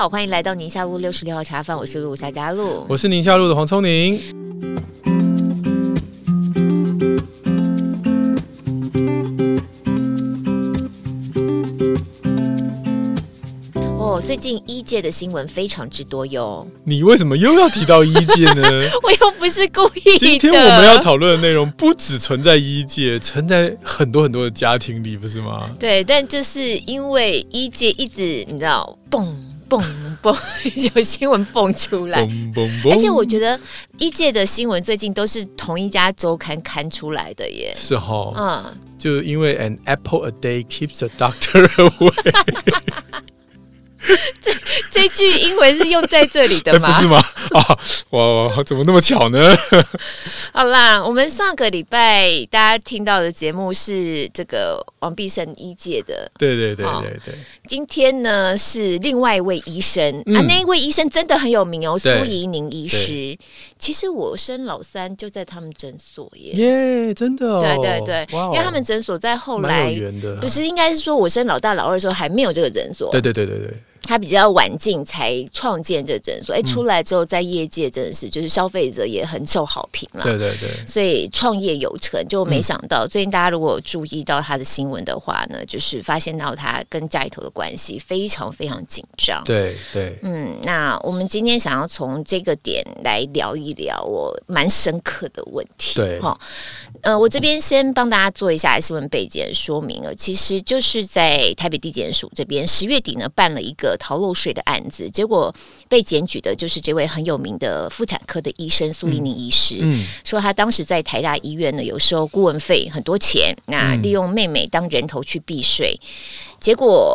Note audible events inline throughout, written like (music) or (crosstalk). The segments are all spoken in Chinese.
好，欢迎来到宁夏路六十六号茶坊，我是陆夏佳露，我是宁夏路的黄聪宁。哦，最近医界的新闻非常之多哟。你为什么又要提到医界呢？(laughs) 我又不是故意的。今天我们要讨论的内容不只存在医界，存在很多很多的家庭里，不是吗？对，但就是因为医界一直你知道，蹦。蹦蹦，(laughs) 有新闻蹦出来，蹦蹦蹦，而且我觉得一届的新闻最近都是同一家周刊刊出来的耶。是哈，嗯，就因为 an apple a day keeps the doctor (laughs) away。(laughs) 这这句英文是用在这里的吗？不是吗？啊，哇，(laughs) 怎么那么巧呢？(laughs) 好啦，我们上个礼拜大家听到的节目是这个王必胜医界的，对对对对对。今天呢是另外一位医生、嗯、啊，那一位医生真的很有名哦，苏怡宁医师。其实我生老三就在他们诊所耶，耶，真的、哦，对对对，因为他们诊所在后来，不是应该是说我生老大老二的时候还没有这个诊所，对对对对对。他比较晚进才创建这诊所，哎，出来之后在业界真的是就是消费者也很受好评了，对对对，所以创业有成。就没想到最近大家如果有注意到他的新闻的话呢，就是发现到他跟家里头的关系非常非常紧张，对对，嗯，那我们今天想要从这个点来聊一聊我蛮深刻的问题，对，哈，呃，我这边先帮大家做一下新闻背景说明啊，其实就是在台北地检署这边十月底呢办了一个。逃漏税的案子，结果被检举的就是这位很有名的妇产科的医生苏怡宁医师，嗯，说他当时在台大医院呢有收顾问费很多钱，那利用妹妹当人头去避税，结果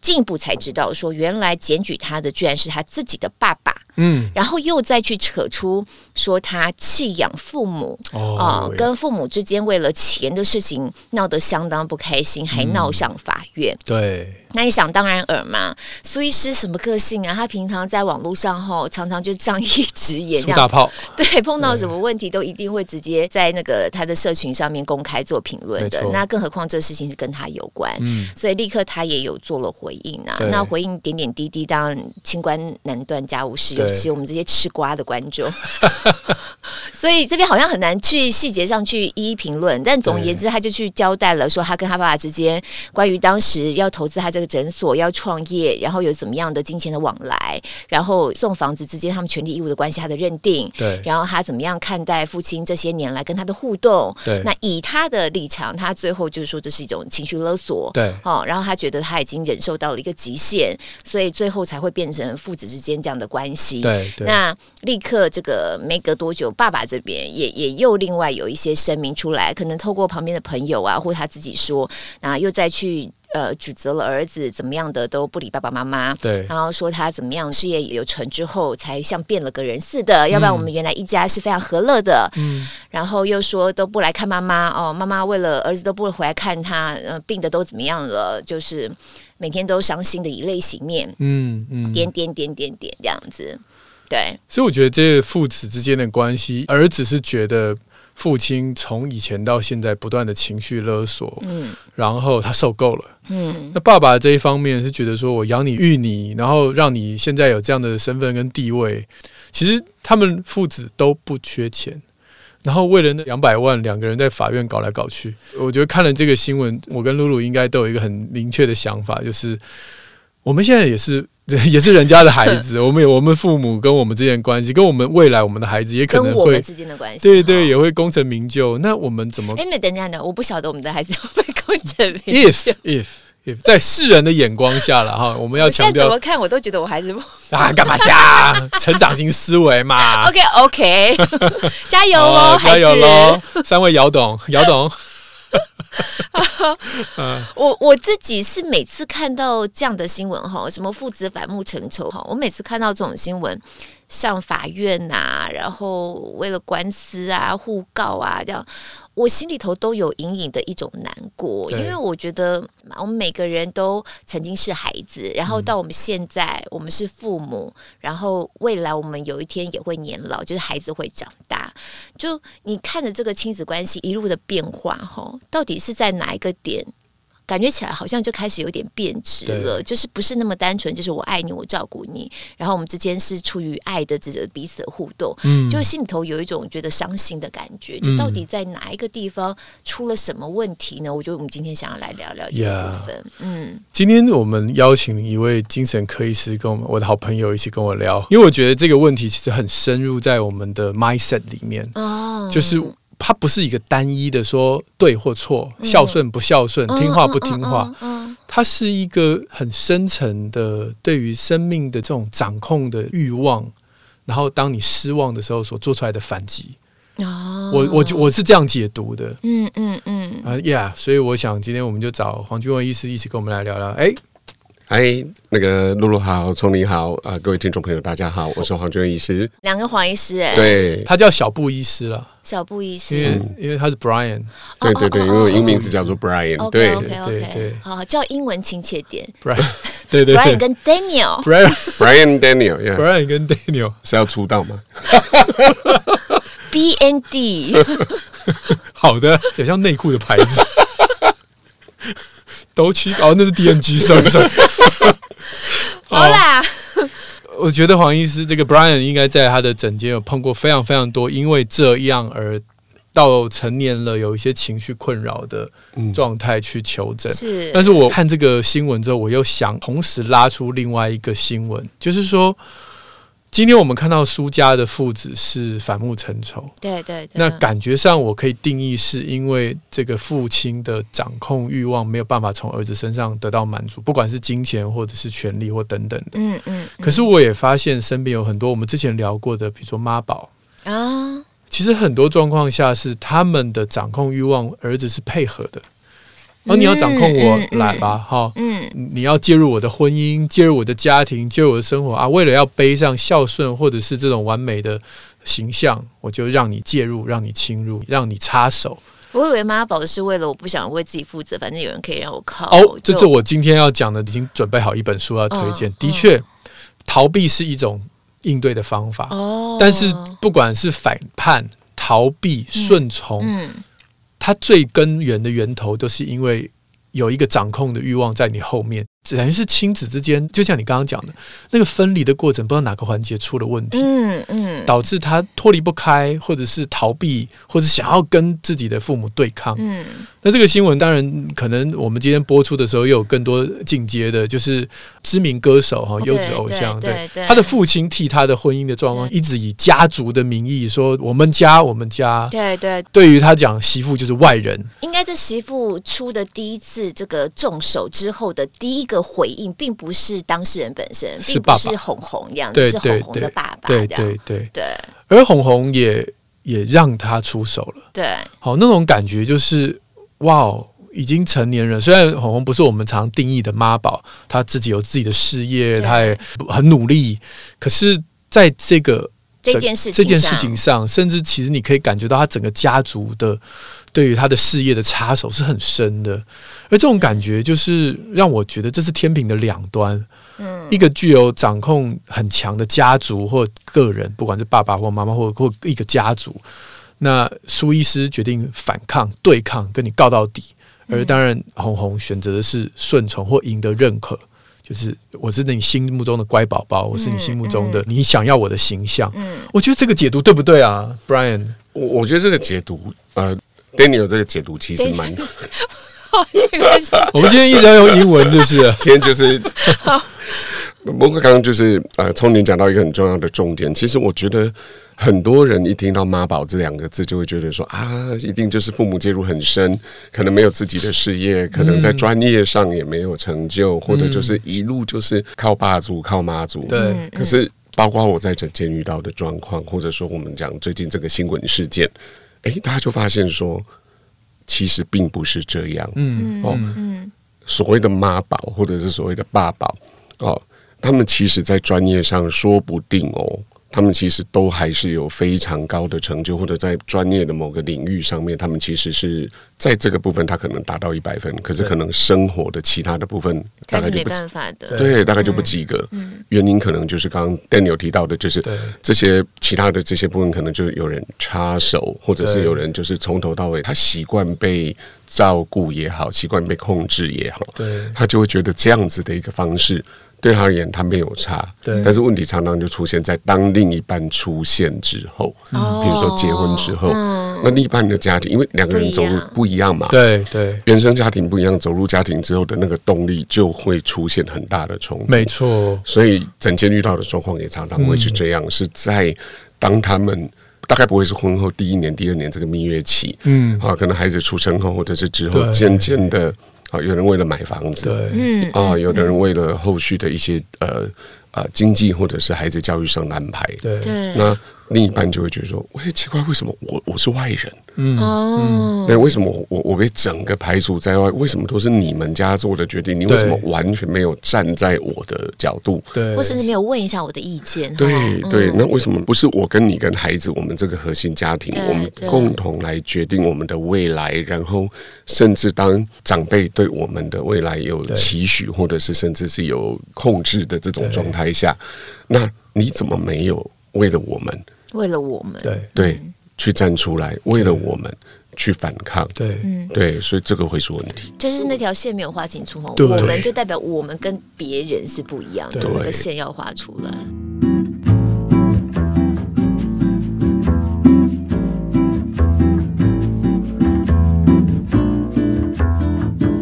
进一步才知道说，原来检举他的居然是他自己的爸爸。嗯，然后又再去扯出说他弃养父母啊，跟父母之间为了钱的事情闹得相当不开心，还闹上法院。对，那你想当然耳嘛，苏医师什么个性啊？他平常在网络上吼常常就仗义直言，出大炮。(laughs) 对，碰到什么问题都一定会直接在那个他的社群上面公开做评论的。那更何况这事情是跟他有关，嗯所以立刻他也有做了回应啊。那回应点点滴滴，当然清官难断家务事。尤其我们这些吃瓜的观众，所以这边好像很难去细节上去一一评论。但总而言之，他就去交代了，说他跟他爸爸之间关于当时要投资他这个诊所、要创业，然后有怎么样的金钱的往来，然后送房子之间他们权利义务的关系，他的认定。对，然后他怎么样看待父亲这些年来跟他的互动？对，那以他的立场，他最后就是说这是一种情绪勒索。对，哦，然后他觉得他已经忍受到了一个极限，所以最后才会变成父子之间这样的关系。对，对，那立刻这个没隔多久，爸爸这边也也又另外有一些声明出来，可能透过旁边的朋友啊，或他自己说，那又再去呃指责了儿子怎么样的都不理爸爸妈妈，对，然后说他怎么样事业有成之后才像变了个人似的，要不然我们原来一家是非常和乐的，嗯，然后又说都不来看妈妈哦，妈妈为了儿子都不会回来看他，呃，病的都怎么样了，就是每天都伤心的以泪洗面，嗯嗯，点点点点点这样子。对，所以我觉得这父子之间的关系，儿子是觉得父亲从以前到现在不断的情绪勒索，嗯，然后他受够了，嗯，那爸爸这一方面是觉得说我养你育你，然后让你现在有这样的身份跟地位，其实他们父子都不缺钱，然后为了那两百万，两个人在法院搞来搞去，我觉得看了这个新闻，我跟露露应该都有一个很明确的想法，就是我们现在也是。(laughs) 也是人家的孩子，(laughs) 我们有我们父母跟我们之间的关系，跟我们未来我们的孩子也可能会跟我们之间的关系，对对，也会功成名就。那我们怎么？哎，没等等等，我不晓得我们的孩子会不会功成名就。If if 在世人的眼光下了哈，(laughs) 我们要强调。怎么看我都觉得我还是不 (laughs) 啊，干嘛讲？(laughs) 成长型思维嘛。OK OK，加油喽，加油喽！三位姚董，姚董。我我自己是每次看到这样的新闻哈，什么父子反目成仇哈，我每次看到这种新闻。上法院呐、啊，然后为了官司啊、互告啊，这样我心里头都有隐隐的一种难过，因为我觉得我们每个人都曾经是孩子，然后到我们现在，我们是父母，然后未来我们有一天也会年老，就是孩子会长大。就你看着这个亲子关系一路的变化，哈，到底是在哪一个点感觉起来好像就开始有点变质了，就是不是那么单纯，就是我爱你，我照顾你，然后我们之间是出于爱的这个彼此的互动，嗯，就心里头有一种觉得伤心的感觉，就到底在哪一个地方出了什么问题呢？我觉得我们今天想要来聊聊这个部分。Yeah. 嗯，今天我们邀请一位精神科医师跟我们我的好朋友一起跟我聊，因为我觉得这个问题其实很深入在我们的 mindset 里面，哦，就是。它不是一个单一的说对或错，孝顺不孝顺，听话不听话，它是一个很深层的对于生命的这种掌控的欲望，然后当你失望的时候所做出来的反击。哦，我我我是这样解读的。嗯嗯嗯啊，Yeah，所以我想今天我们就找黄俊文医师一起跟我们来聊聊。哎，哎，那个露露好，聪你好啊，各位听众朋友大家好，我是黄俊文医师。两个黄医师哎，对，他叫小布医师了。小布医师，因为因为他是 Brian，对对对，因为英文名字叫做 Brian，对。对对，好，叫英文亲切点，Brian，对对，Brian。(laughs) 跟 Daniel，Brian，Brian Daniel，Brian 跟 Daniel (laughs) 是要出道吗？(laughs) B N D，好的，也像内裤的牌子，都去哦，那是 D N G，是不是？(laughs) 好啦。我觉得黄医师这个 Brian 应该在他的诊间有碰过非常非常多，因为这样而到成年了有一些情绪困扰的状态去求诊。是，但是我看这个新闻之后，我又想同时拉出另外一个新闻，就是说。今天我们看到苏家的父子是反目成仇，对对。那感觉上我可以定义是因为这个父亲的掌控欲望没有办法从儿子身上得到满足，不管是金钱或者是权力或等等的。嗯嗯。可是我也发现身边有很多我们之前聊过的，比如说妈宝啊，其实很多状况下是他们的掌控欲望，儿子是配合的。哦，你要掌控我来吧，哈，嗯，你要介入我的婚姻，介入我的家庭，介入我的生活啊，为了要背上孝顺或者是这种完美的形象，我就让你介入，让你侵入，让你插手。我以为妈宝是为了我不想为自己负责，反正有人可以让我靠。哦，这是我今天要讲的，已经准备好一本书要推荐。的确，逃避是一种应对的方法。哦，但是不管是反叛、逃避、顺从，嗯。它最根源的源头都是因为有一个掌控的欲望在你后面。等于是亲子之间，就像你刚刚讲的那个分离的过程，不知道哪个环节出了问题，嗯嗯，导致他脱离不开，或者是逃避，或者想要跟自己的父母对抗，嗯。那这个新闻当然可能我们今天播出的时候，又有更多进阶的，就是知名歌手哈，优质偶像，对他的父亲替他的婚姻的状况，一直以家族的名义说我们家我们家，对对，对于他讲媳妇就是外人，应该这媳妇出的第一次这个重手之后的第一个。的回应并不是当事人本身，并不是红红这样子，是红红的爸爸，对对对对。而红红也也让他出手了，对。好，那种感觉就是哇哦，已经成年人。虽然红红不是我们常定义的妈宝，他自己有自己的事业，他也很努力。可是，在这个这件事这件事情上，甚至其实你可以感觉到他整个家族的。对于他的事业的插手是很深的，而这种感觉就是让我觉得这是天平的两端。嗯，一个具有掌控很强的家族或个人，不管是爸爸或妈妈或或一个家族，那苏医师决定反抗、对抗，跟你告到底。而当然，红红选择的是顺从或赢得认可，就是我是你心目中的乖宝宝，我是你心目中的你想要我的形象。嗯，我觉得这个解读对不对啊，Brian？我我觉得这个解读，呃。Daniel 这个解读其实蛮，(laughs) 我们今天一直要用英文，就是今天就是。不过刚刚就是呃，聪宁讲到一个很重要的重点。其实我觉得很多人一听到“妈宝”这两个字，就会觉得说啊，一定就是父母介入很深，可能没有自己的事业，可能在专业上也没有成就，或者就是一路就是靠爸族、靠妈族。对。可是包括我在整间遇到的状况，或者说我们讲最近这个新闻事件。哎，大家就发现说，其实并不是这样。嗯哦，嗯，所谓的妈宝或者是所谓的爸宝哦，他们其实在专业上说不定哦，他们其实都还是有非常高的成就，或者在专业的某个领域上面，他们其实是在这个部分他可能达到一百分，可是可能生活的其他的部分大概就不没办法的，对，大概就不及格。嗯，原因可能就是刚刚 Daniel 提到的，就是这些其他的这些部分，可能就有人插手，或者是有人就是从头到尾他习惯被照顾也好，习惯被控制也好，对，他就会觉得这样子的一个方式。对他而言，他没有差，对。但是问题常常就出现在当另一半出现之后，嗯，比如说结婚之后，嗯，那另一半的家庭，因为两个人走路不一样嘛，对对，原生家庭不一样，走入家庭之后的那个动力就会出现很大的冲突，没错。所以整间遇到的状况也常常会是这样，嗯，是在当他们大概不会是婚后第一年、第二年这个蜜月期，嗯，啊，可能孩子出生后或者是之后，渐渐的。啊，有人为了买房子，啊，有的人为了后续的一些呃呃经济或者是孩子教育上的安排，对，那。另一半就会觉得说：“喂，奇怪，为什么我我是外人？嗯哦，那为什么我我被整个排除在外？为什么都是你们家做的决定？你为什么完全没有站在我的角度？对，或甚至没有问一下我的意见？对对，那为什么不是我跟你跟孩子，我们这个核心家庭，我们共同来决定我们的未来？然后，甚至当长辈对我们的未来有期许，或者是甚至是有控制的这种状态下，那你怎么没有为了我们？”为了我们，对对，去站出来，为了我们去反抗，对，嗯，对，所以这个会是问题。就是那条线没有画清楚，我们就代表我们跟别人是不一样的，那个线要画出来。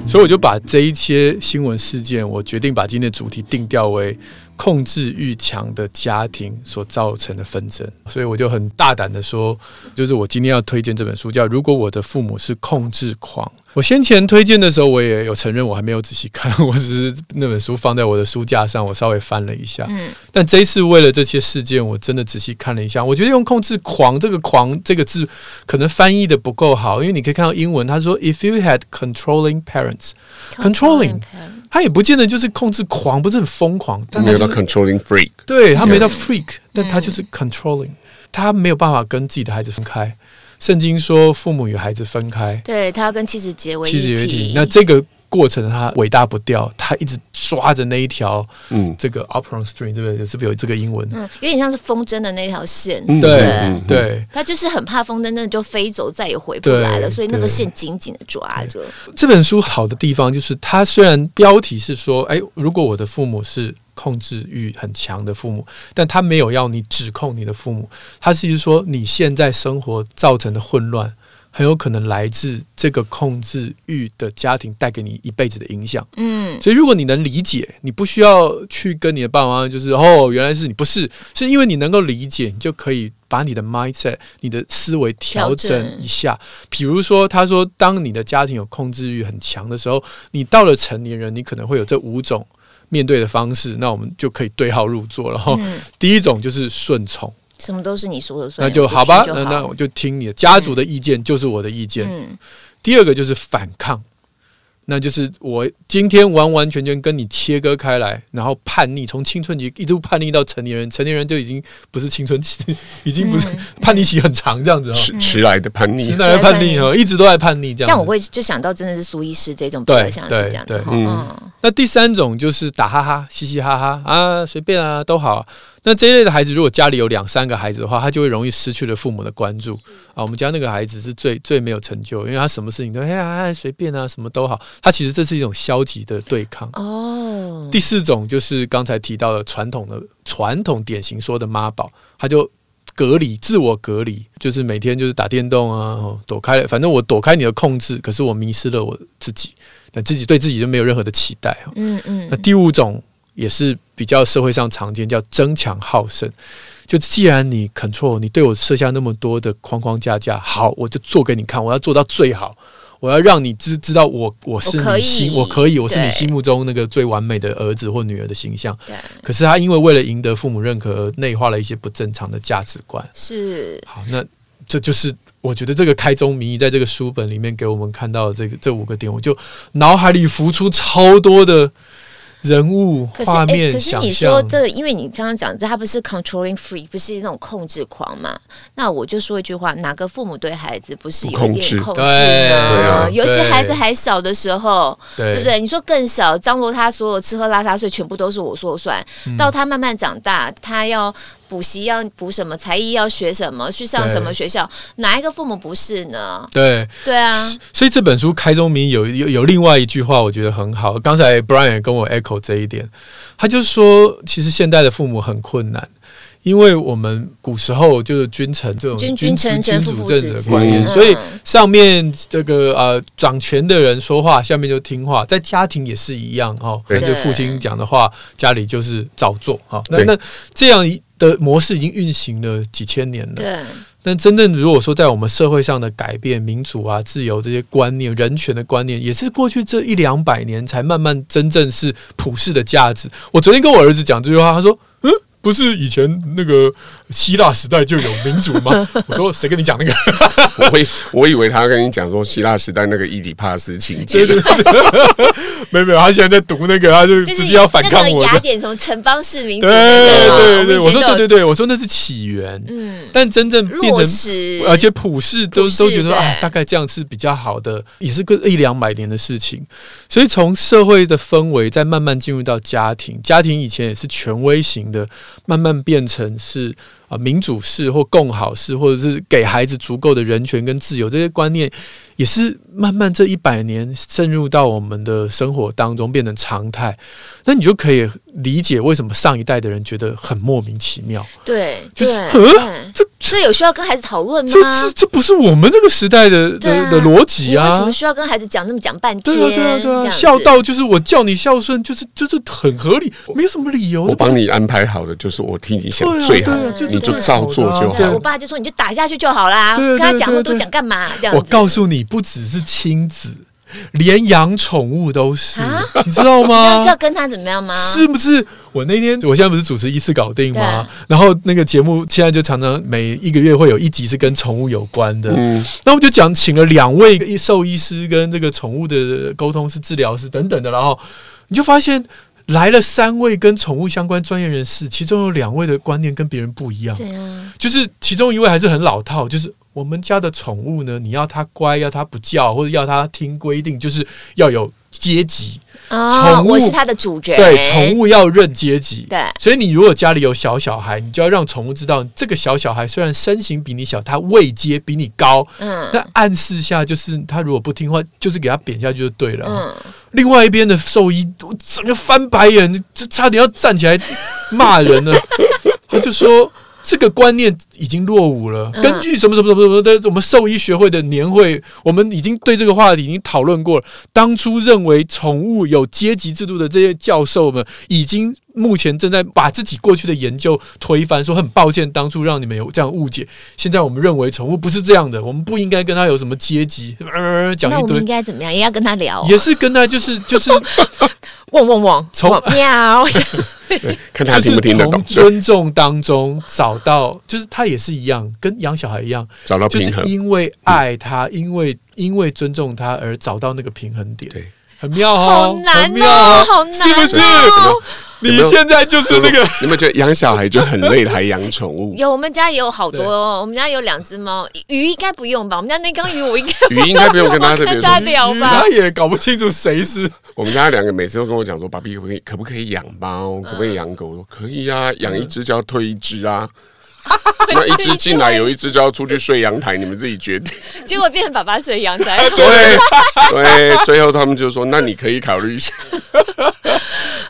所以我就把这一些新闻事件，我决定把今天的主题定调为。控制欲强的家庭所造成的纷争，所以我就很大胆的说，就是我今天要推荐这本书，叫《如果我的父母是控制狂》。我先前推荐的时候，我也有承认我还没有仔细看，我只是那本书放在我的书架上，我稍微翻了一下。嗯，但这一次为了这些事件，我真的仔细看了一下。我觉得用“控制狂”这个“狂”这个字，可能翻译的不够好，因为你可以看到英文，他说：“If you had controlling parents，controlling。”他也不见得就是控制狂，不是很疯狂，但没有到 controlling freak。对，他没到 freak，但他就是 controlling，他没有办法跟自己的孩子分开。圣经说父母与孩子分开，对，他要跟妻子结为。妻子结为一体，那这个。过程他伟大不掉，他一直抓着那一条，嗯，这个 operon string，对不对？是不是有这个英文？嗯，有点像是风筝的那条线，嗯、对对、他就是很怕风筝，真的就飞走，再也回不来了，所以那个线紧紧的抓着。这本书好的地方就是，它虽然标题是说，哎，如果我的父母是控制欲很强的父母，但他没有要你指控你的父母，他是说你现在生活造成的混乱。很有可能来自这个控制欲的家庭带给你一辈子的影响。嗯，所以如果你能理解，你不需要去跟你的爸爸妈妈，就是哦，原来是你不是，是因为你能够理解，你就可以把你的 mindset、你的思维调整一下。比如说，他说，当你的家庭有控制欲很强的时候，你到了成年人，你可能会有这五种面对的方式。那我们就可以对号入座。然后，第一种就是顺从。什么都是你说的算，那就好吧。那那我就听你的家族的意见，就是我的意见。嗯。第二个就是反抗，那就是我今天完完全全跟你切割开来，然后叛逆，从青春期一路叛逆到成年人，成年人就已经不是青春期，(laughs) 已经不是叛逆期很长这样子哦。迟迟来的叛逆，迟来的叛逆哦，一直都在叛逆这样。但我会就想到真的是苏医师这种，对，像是这样子。嗯。那第三种就是打哈哈、嘻嘻哈哈啊，随便啊，都好。那这一类的孩子，如果家里有两三个孩子的话，他就会容易失去了父母的关注啊。我们家那个孩子是最最没有成就，因为他什么事情都哎呀随便啊，什么都好。他其实这是一种消极的对抗哦。第四种就是刚才提到的传统的传统典型说的妈宝，他就隔离自我隔离，就是每天就是打电动啊，躲开了，反正我躲开你的控制，可是我迷失了我自己，那自己对自己就没有任何的期待。嗯嗯。那第五种。也是比较社会上常见，叫争强好胜。就既然你 control，你对我设下那么多的框框架架，好，我就做给你看，我要做到最好，我要让你知知道我我是你心，我可以，我是你心目中那个最完美的儿子或女儿的形象。可是他因为为了赢得父母认可，而内化了一些不正常的价值观。是。好，那这就是我觉得这个开宗明义，在这个书本里面给我们看到的这个这五个点，我就脑海里浮出超多的。人物画面可是，可是你说这，因为你刚刚讲这，他不是 controlling free，不是那种控制狂嘛？那我就说一句话：哪个父母对孩子不是有一点控制呢？有些孩子还小的时候，对不对？你说更小，张罗他所有吃喝拉撒睡，全部都是我说了算。到他慢慢长大，他要。补习要补什么才艺，要学什么，去上什么学校？哪一个父母不是呢？对对啊，所以这本书开宗明有有有另外一句话，我觉得很好。刚才 Brian 也跟我 echo 这一点，他就说，其实现代的父母很困难，因为我们古时候就是君臣这种君君臣君主政治的观念，所以上面这个呃掌权的人说话，下面就听话，在家庭也是一样哈，跟着父亲讲的话，家里就是照做哈。那那这样一。的模式已经运行了几千年了。对。但真正如果说在我们社会上的改变，民主啊、自由这些观念、人权的观念，也是过去这一两百年才慢慢真正是普世的价值。我昨天跟我儿子讲这句话，他说：“嗯。”不是以前那个希腊时代就有民主吗？(laughs) 我说谁跟你讲那个？我以我以为他跟你讲说希腊时代那个伊底帕斯情节。(laughs) 没有没有，他现在在读那个，他就直接要反抗我。雅典从城邦式民主，对对对，我说对对对，我说那是起源。嗯，但真正变成而且普世都都觉得啊，大概这样是比较好的，也是个一两百年的事情。所以从社会的氛围再慢慢进入到家庭，家庭以前也是权威型的。慢慢变成是啊民主式或共好式，或者是给孩子足够的人权跟自由，这些观念也是慢慢这一百年渗入到我们的生活当中，变成常态。那你就可以理解为什么上一代的人觉得很莫名其妙。对，就是对这这有需要跟孩子讨论吗？这这这不是我们这个时代的、啊、的的逻辑啊！为什么需要跟孩子讲那么讲半天？对啊，对啊，对啊！孝道就是我叫你孝顺，就是就是很合理，没有什么理由。我帮你安排好的，就是我替你想最好，你就照做就好。我爸就说：“你就打下去就好啦。”跟他讲那么多讲干嘛？这样。我告诉你，不只是亲子。连养宠物都是，啊、你知道吗？你知道跟他怎么样吗？是不是？我那天，我现在不是主持一次搞定吗？然后那个节目现在就常常每一个月会有一集是跟宠物有关的。嗯，那我们就讲请了两位兽医师跟这个宠物的沟通是、治疗师等等的，然后你就发现来了三位跟宠物相关专业人士，其中有两位的观念跟别人不一样。样？就是其中一位还是很老套，就是。我们家的宠物呢，你要它乖，要它不叫，或者要它听规定，就是要有阶级。宠物，我是它的主角。对，宠物要认阶级。对，所以你如果家里有小小孩，你就要让宠物知道，这个小小孩虽然身形比你小，他位阶比你高。嗯，那暗示下就是，他如果不听话，就是给他扁下去就对了。嗯，另外一边的兽医整个翻白眼，就差点要站起来骂人了。(laughs) 他就说。这个观念已经落伍了。根据什么什么什么什么的，我们兽医学会的年会，我们已经对这个话题已经讨论过了。当初认为宠物有阶级制度的这些教授们，已经目前正在把自己过去的研究推翻，说很抱歉，当初让你们有这样误解。现在我们认为宠物不是这样的，我们不应该跟他有什么阶级。呃，讲一堆。那我们应该怎么样？也要跟他聊。也是跟他，就是就是。汪汪汪！从喵，对，看他听不听得懂。从尊重当中找到，就是他也是一样，跟养小孩一样，找到平衡。因为爱他，因为因为尊重他而找到那个平衡点。对，很妙哦，好难哦，好难，是不是？你现在就是那个，你们觉得养小孩就很累，还养宠物？(laughs) 有，我们家也有好多，哦我们家有两只猫，鱼应该不用吧？我们家那缸鱼，我应该 (laughs) 鱼应该不用跟他特别聊吧？他也搞不清楚谁是。我们家两个每次都跟我讲说：“爸比可不可以可不可以养猫？可不可以养狗？”我说：“可以啊，养一只就要退一只啊。” (laughs) 那一只进来，有一只就要出去睡阳台，你们自己决定。(laughs) 结果变成爸爸睡阳台。(laughs) 对对，最后他们就说：“那你可以考虑一下。”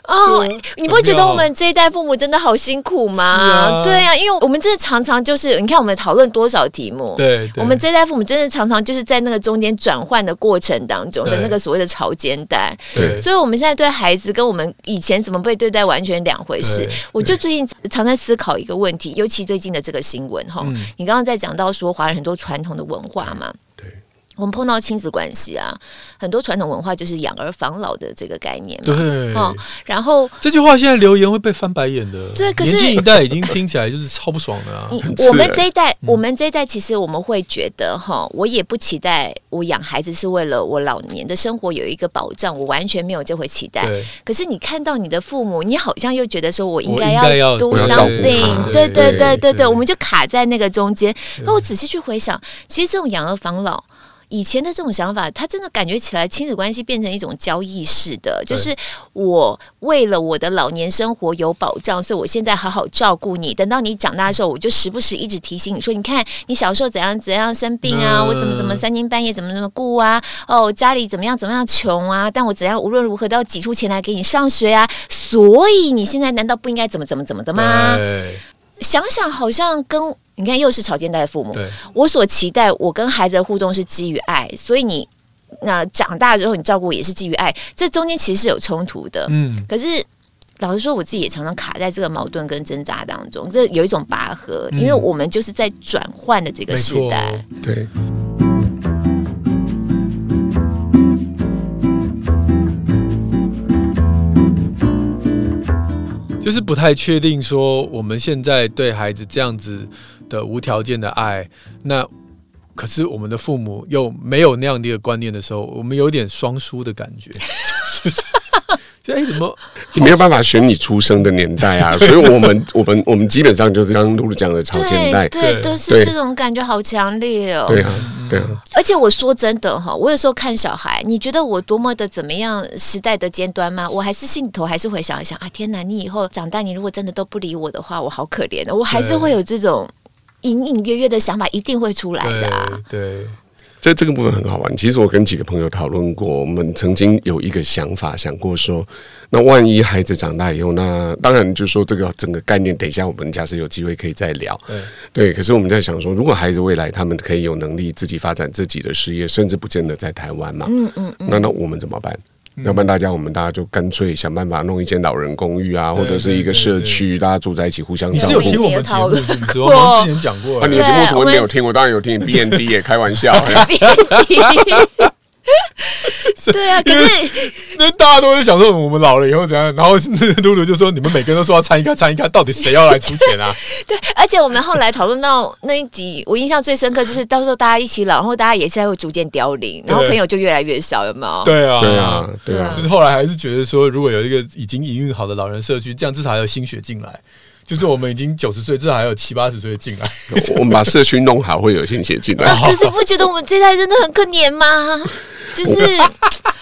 哦，你不会觉得我们这一代父母真的好辛苦吗？啊对啊，因为我们真的常常就是，你看我们讨论多少题目，对，我们这一代父母真的常常就是在那个中间转换的过程当中的那个所谓的潮间带。对，所以我们现在对孩子跟我们以前怎么被对待完全两回事。我就最近常在思考一个问题，尤其最近的这个新闻哈，嗯、你刚刚在讲到说华人很多传统的文化嘛。我们碰到亲子关系啊，很多传统文化就是养儿防老的这个概念嘛。对，哦，然后这句话现在留言会被翻白眼的。对，可是年轻一代已经听起来就是超不爽的啊。我们这一代，我们这一代其实我们会觉得哈，我也不期待我养孩子是为了我老年的生活有一个保障，我完全没有这回期待。可是你看到你的父母，你好像又觉得说我应该要 do something。对对对对对，我们就卡在那个中间。那我仔细去回想，其实这种养儿防老。以前的这种想法，他真的感觉起来亲子关系变成一种交易式的，就是我为了我的老年生活有保障，所以我现在好好照顾你。等到你长大的时候，我就时不时一直提醒你说：“你看，你小时候怎样怎样生病啊，我怎么怎么三更半夜怎么怎么顾啊，哦，家里怎么样怎么样穷啊，但我怎样无论如何都要挤出钱来给你上学啊。所以你现在难道不应该怎么怎么怎么的吗？”想想好像跟。你看，又是草间带父母。我所期待，我跟孩子的互动是基于爱，所以你那长大之后，你照顾也是基于爱。这中间其实是有冲突的。嗯，可是老实说，我自己也常常卡在这个矛盾跟挣扎当中，这有一种拔河，因为我们就是在转换的这个时代。对。就是不太确定说，我们现在对孩子这样子的无条件的爱，那可是我们的父母又没有那样的一个观念的时候，我们有点双输的感觉。(laughs) 哎，怎么你没有办法选你出生的年代啊？(laughs) 所以我们 (laughs) 我们我们基本上就是刚刚露露讲的超前代，对，都是这种感觉，好强烈哦。对啊，对啊。而且我说真的哈，我有时候看小孩，你觉得我多么的怎么样时代的尖端吗？我还是心里头还是会想一想啊，天哪！你以后长大，你如果真的都不理我的话，我好可怜的。我还是会有这种隐隐约约的想法，一定会出来的啊。对。这这个部分很好玩。其实我跟几个朋友讨论过，我们曾经有一个想法，想过说，那万一孩子长大以后，那当然就是说这个整个概念，等一下我们假设有机会可以再聊。对，对。可是我们在想说，如果孩子未来他们可以有能力自己发展自己的事业，甚至不见得在台湾嘛，嗯嗯，那那我们怎么办？要不然大家，我们大家就干脆想办法弄一间老人公寓啊，或者是一个社区，大家住在一起，互相照顾。你是有听我们节目，是不是？(laughs) 我们之前讲过。啊，你的节目怎么没有听？我当然有听。(laughs) B N D 也开玩笑。(laughs) (laughs) 对啊，可是那大家都在想说我们老了以后怎样，然后露露就说你们每个人都说要参一看参一看，到底谁要来出钱啊？(laughs) 对，而且我们后来讨论到那一集，我印象最深刻就是到时候大家一起老，然后大家也是会逐渐凋零，然后朋友就越来越少，有没有？对啊，对啊，对啊。就是后来还是觉得说，如果有一个已经营运好的老人社区，这样至少还有心血进来。就是我们已经九十岁，至少还有七八十岁进来。(laughs) 我们把社区弄好，会有新血进来。可是不觉得我们这代真的很可怜吗？(laughs) 就是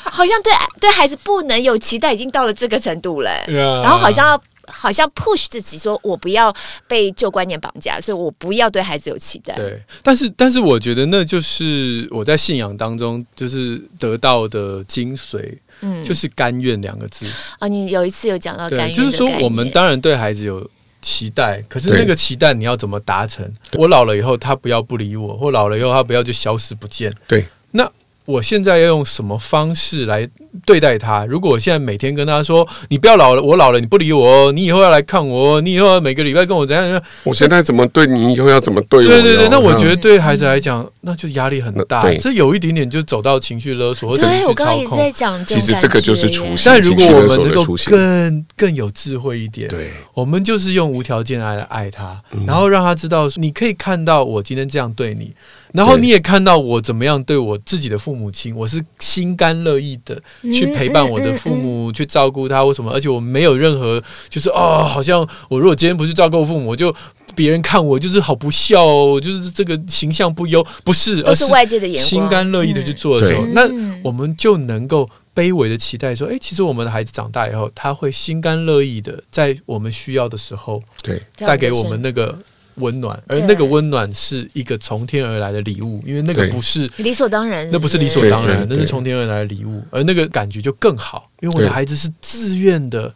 好像对对孩子不能有期待，已经到了这个程度了。然后好像要好像 push 自己，说我不要被旧观念绑架，所以我不要对孩子有期待。对，但是但是我觉得那就是我在信仰当中就是得到的精髓，嗯，就是甘愿两个字啊。你有一次有讲到甘愿，就是说我们当然对孩子有期待，可是那个期待你要怎么达成？我老了以后他不要不理我，或老了以后他不要就消失不见。对，那。我现在要用什么方式来对待他？如果我现在每天跟他说：“你不要老了，我老了你不理我，你以后要来看我，你以后要每个礼拜跟我怎样怎样。”我现在怎么对你，以后要怎么对我？对对对，那我觉得对孩子来讲，那就压力很大。这有一点点就走到情绪勒索或者情绪操控。我刚刚也在讲，其实这个就是出现。但如果我们能够更更有智慧一点，对，我们就是用无条件爱来爱他，然后让他知道，你可以看到我今天这样对你。然后你也看到我怎么样对我自己的父母亲，我是心甘乐意的去陪伴我的父母，去照顾他，为什么？而且我没有任何就是哦，好像我如果今天不去照顾父母，我就别人看我就是好不孝哦，就是这个形象不优，不是，而是外界的眼光。心甘乐意的去做的时候，那我们就能够卑微的期待说，哎，其实我们的孩子长大以后，他会心甘乐意的在我们需要的时候，对，带给我们那个。温暖，而那个温暖是一个从天而来的礼物，因为那个不是理所当然，那不是理所当然，那是从天而来的礼物，而那个感觉就更好，因为我的孩子是自愿的，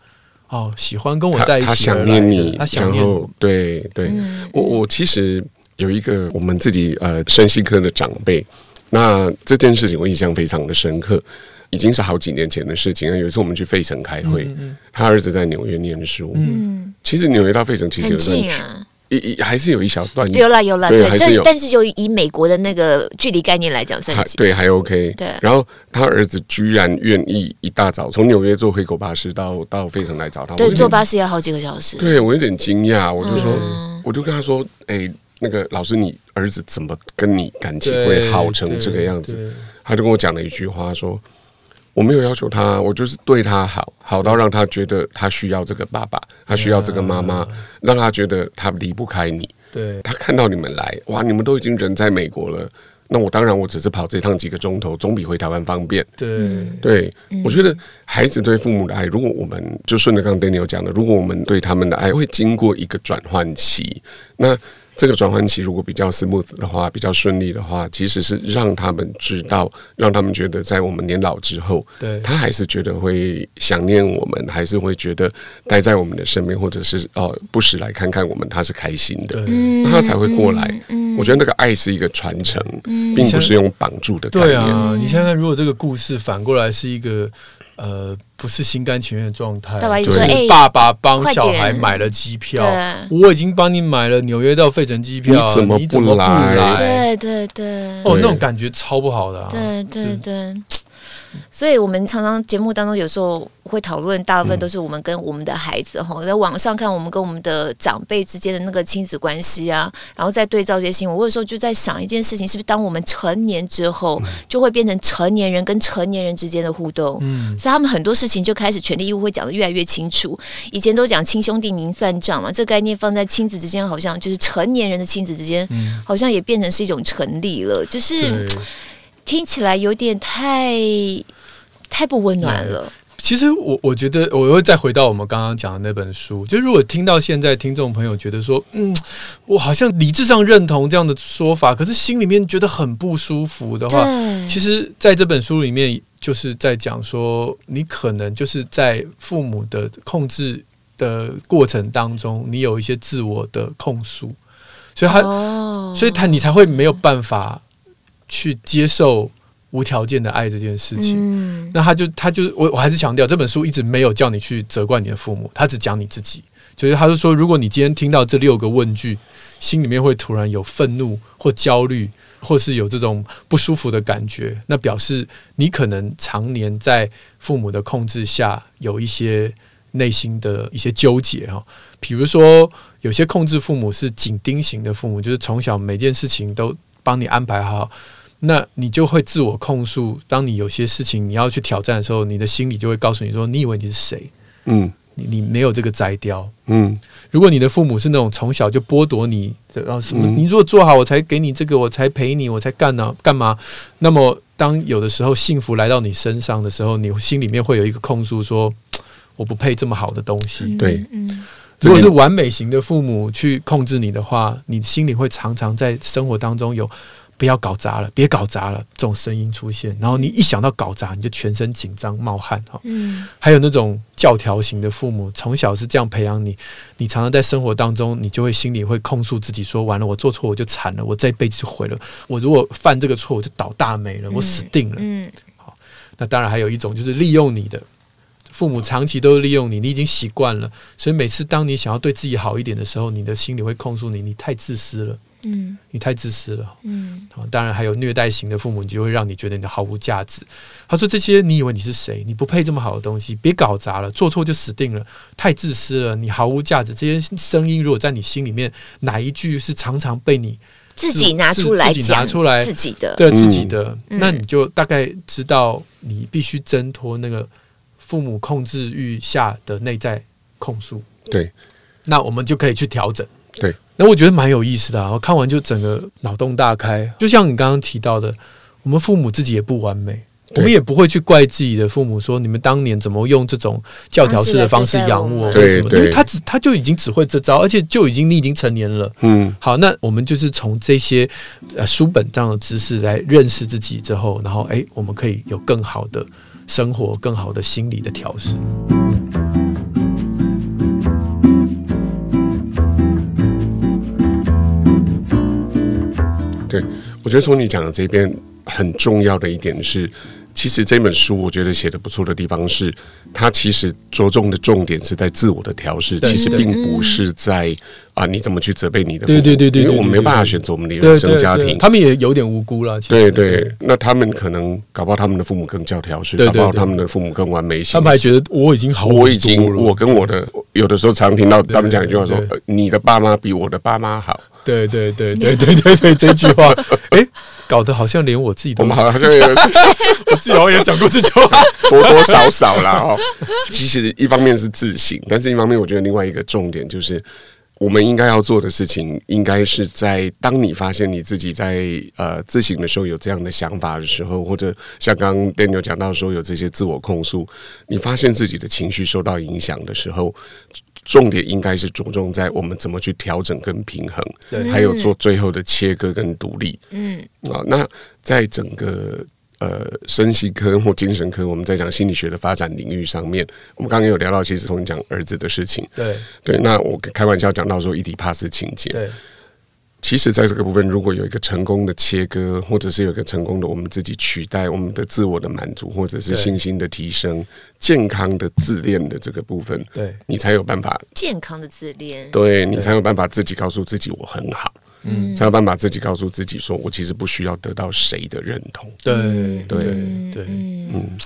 哦，喜欢跟我在一起，他想念你，他想念，然后对对，我我其实有一个我们自己呃身心科的长辈，那这件事情我印象非常的深刻，已经是好几年前的事情了。有一次我们去费城开会，他儿子在纽约念书，嗯，其实纽约到费城其实有段距一一一还是有一小段，有啦有啦，对，对但但是就以美国的那个距离概念来讲，算对还 OK。对，然后他儿子居然愿意一大早从纽约坐黑狗巴士到到费城来找他，对，坐巴士要好几个小时。对我有点惊讶，我就说，嗯、我就跟他说，哎、欸，那个老师，你儿子怎么跟你感情会好成这个样子？他就跟我讲了一句话，说。我没有要求他，我就是对他好，好到让他觉得他需要这个爸爸，他需要这个妈妈，让他觉得他离不开你。对，他看到你们来，哇，你们都已经人在美国了，那我当然我只是跑这趟几个钟头，总比回台湾方便。对，对，我觉得孩子对父母的爱，如果我们就顺着刚刚 Daniel 讲的，如果我们对他们的爱会经过一个转换期，那。这个转换期如果比较 smooth 的话，比较顺利的话，其实是让他们知道，让他们觉得在我们年老之后，对，他还是觉得会想念我们，还是会觉得待在我们的身边，或者是哦不时来看看我们，他是开心的，那他才会过来。我觉得那个爱是一个传承，并不是用绑住的概念。对啊，你想想，如果这个故事反过来是一个。呃，不是心甘情愿的状态。爸爸说：“哎，爸爸帮小孩买了机票，我已经帮你买了纽约到费城机票，你怎么不来？对对对，哦，那种感觉超不好的啊。对对对。”所以，我们常常节目当中有时候会讨论，大部分都是我们跟我们的孩子哈，在网上看我们跟我们的长辈之间的那个亲子关系啊，然后再对照这些新闻。我有时候就在想一件事情，是不是当我们成年之后，就会变成成年人跟成年人之间的互动？嗯，所以他们很多事情就开始权利义务会讲的越来越清楚。以前都讲亲兄弟明算账嘛，这个概念放在亲子之间，好像就是成年人的亲子之间，好像也变成是一种成立了，就是。听起来有点太太不温暖了。其实我我觉得我会再回到我们刚刚讲的那本书。就如果听到现在听众朋友觉得说，嗯，我好像理智上认同这样的说法，可是心里面觉得很不舒服的话，其实在这本书里面就是在讲说，你可能就是在父母的控制的过程当中，你有一些自我的控诉，所以他，哦、所以他你才会没有办法。去接受无条件的爱这件事情，嗯、那他就他就我我还是强调，这本书一直没有叫你去责怪你的父母，他只讲你自己。就是他就说，如果你今天听到这六个问句，心里面会突然有愤怒或焦虑，或是有这种不舒服的感觉，那表示你可能常年在父母的控制下，有一些内心的一些纠结哈。比如说，有些控制父母是紧盯型的父母，就是从小每件事情都帮你安排好。那你就会自我控诉。当你有些事情你要去挑战的时候，你的心里就会告诉你说：“你以为你是谁？嗯，你你没有这个摘雕。嗯，如果你的父母是那种从小就剥夺你的，然后什么，你如果做好，我才给你这个，我才陪你，我才干呢，干嘛？那么，当有的时候幸福来到你身上的时候，你心里面会有一个控诉，说我不配这么好的东西。对，嗯，如果是完美型的父母去控制你的话，你心里会常常在生活当中有。不要搞砸了，别搞砸了，这种声音出现，然后你一想到搞砸，你就全身紧张冒汗哈。嗯，还有那种教条型的父母，从小是这样培养你，你常常在生活当中，你就会心里会控诉自己说：完了，我做错我就惨了，我这辈子就毁了。我如果犯这个错，我就倒大霉了，我死定了。嗯，好，那当然还有一种就是利用你的父母，长期都利用你，你已经习惯了，所以每次当你想要对自己好一点的时候，你的心里会控诉你，你太自私了。嗯，你太自私了。嗯，当然还有虐待型的父母，就会让你觉得你毫无价值。他说：“这些你以为你是谁？你不配这么好的东西，别搞砸了，做错就死定了。太自私了，你毫无价值。这些声音如果在你心里面，哪一句是常常被你自己拿出来，自己拿出来，自己的，对自己的，那你就大概知道你必须挣脱那个父母控制欲下的内在控诉。对，那我们就可以去调整。对。”那我觉得蛮有意思的啊！我看完就整个脑洞大开，就像你刚刚提到的，我们父母自己也不完美，我们也不会去怪自己的父母说，你们当年怎么用这种教条式的方式养我，为什么？因为他只他就已经只会这招，而且就已经你已经成年了。嗯，好，那我们就是从这些呃书本上的知识来认识自己之后，然后哎，我们可以有更好的生活，更好的心理的调试。对，我觉得从你讲的这边很重要的一点是，其实这本书我觉得写的不错的地方是，它其实着重的重点是在自我的调试，其实并不是在啊你怎么去责备你的父母，对对对，因为我们没办法选择我们的原生家庭，他们也有点无辜了。对对，那他们可能搞不好他们的父母更教条是，搞不好他们的父母更完美型，他们还觉得我已经好，我已经我跟我的有的时候常听到他们讲一句话说，你的爸妈比我的爸妈好。对对对对对对对，这句话，(laughs) 哎。搞得好像连我自己都，我们好像也 (laughs) 我自己好像也讲过这句话，多多少少啦哦。其实一方面是自省，但是一方面我觉得另外一个重点就是，我们应该要做的事情，应该是在当你发现你自己在呃自省的时候有这样的想法的时候，或者像刚刚 Daniel 讲到说有这些自我控诉，你发现自己的情绪受到影响的时候。重点应该是着重在我们怎么去调整跟平衡，对，还有做最后的切割跟独立。嗯，啊，那在整个呃身心科或精神科，我们在讲心理学的发展领域上面，我们刚刚有聊到，其实从你讲儿子的事情，对。对，那我开玩笑讲到说伊迪帕斯情节，对。其实，在这个部分，如果有一个成功的切割，或者是有一个成功的我们自己取代我们的自我的满足，或者是信心的提升、健康的自恋的这个部分，对，你才有办法健康的自恋，对你才有办法自己告诉自己我很好，嗯，才有办法自己告诉自己说我其实不需要得到谁的认同，对对。对，嗯，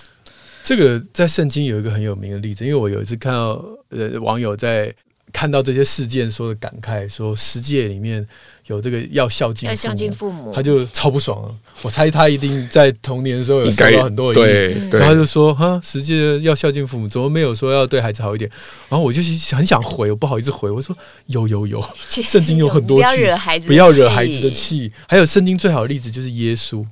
这个在圣经有一个很有名的例子，因为我有一次看到呃网友在。看到这些事件，说的感慨，说十诫里面有这个要孝敬，要孝敬父母，他就超不爽了。我猜他一定在童年的时候有受到很多的阴影，然后他就说：“哈，十诫要孝敬父母，怎么没有说要对孩子好一点？”然后我就很想回，我不好意思回，我说：“有有有，圣经有很多句，不要惹孩子，不要惹孩子的气。还有圣经最好的例子就是耶稣。”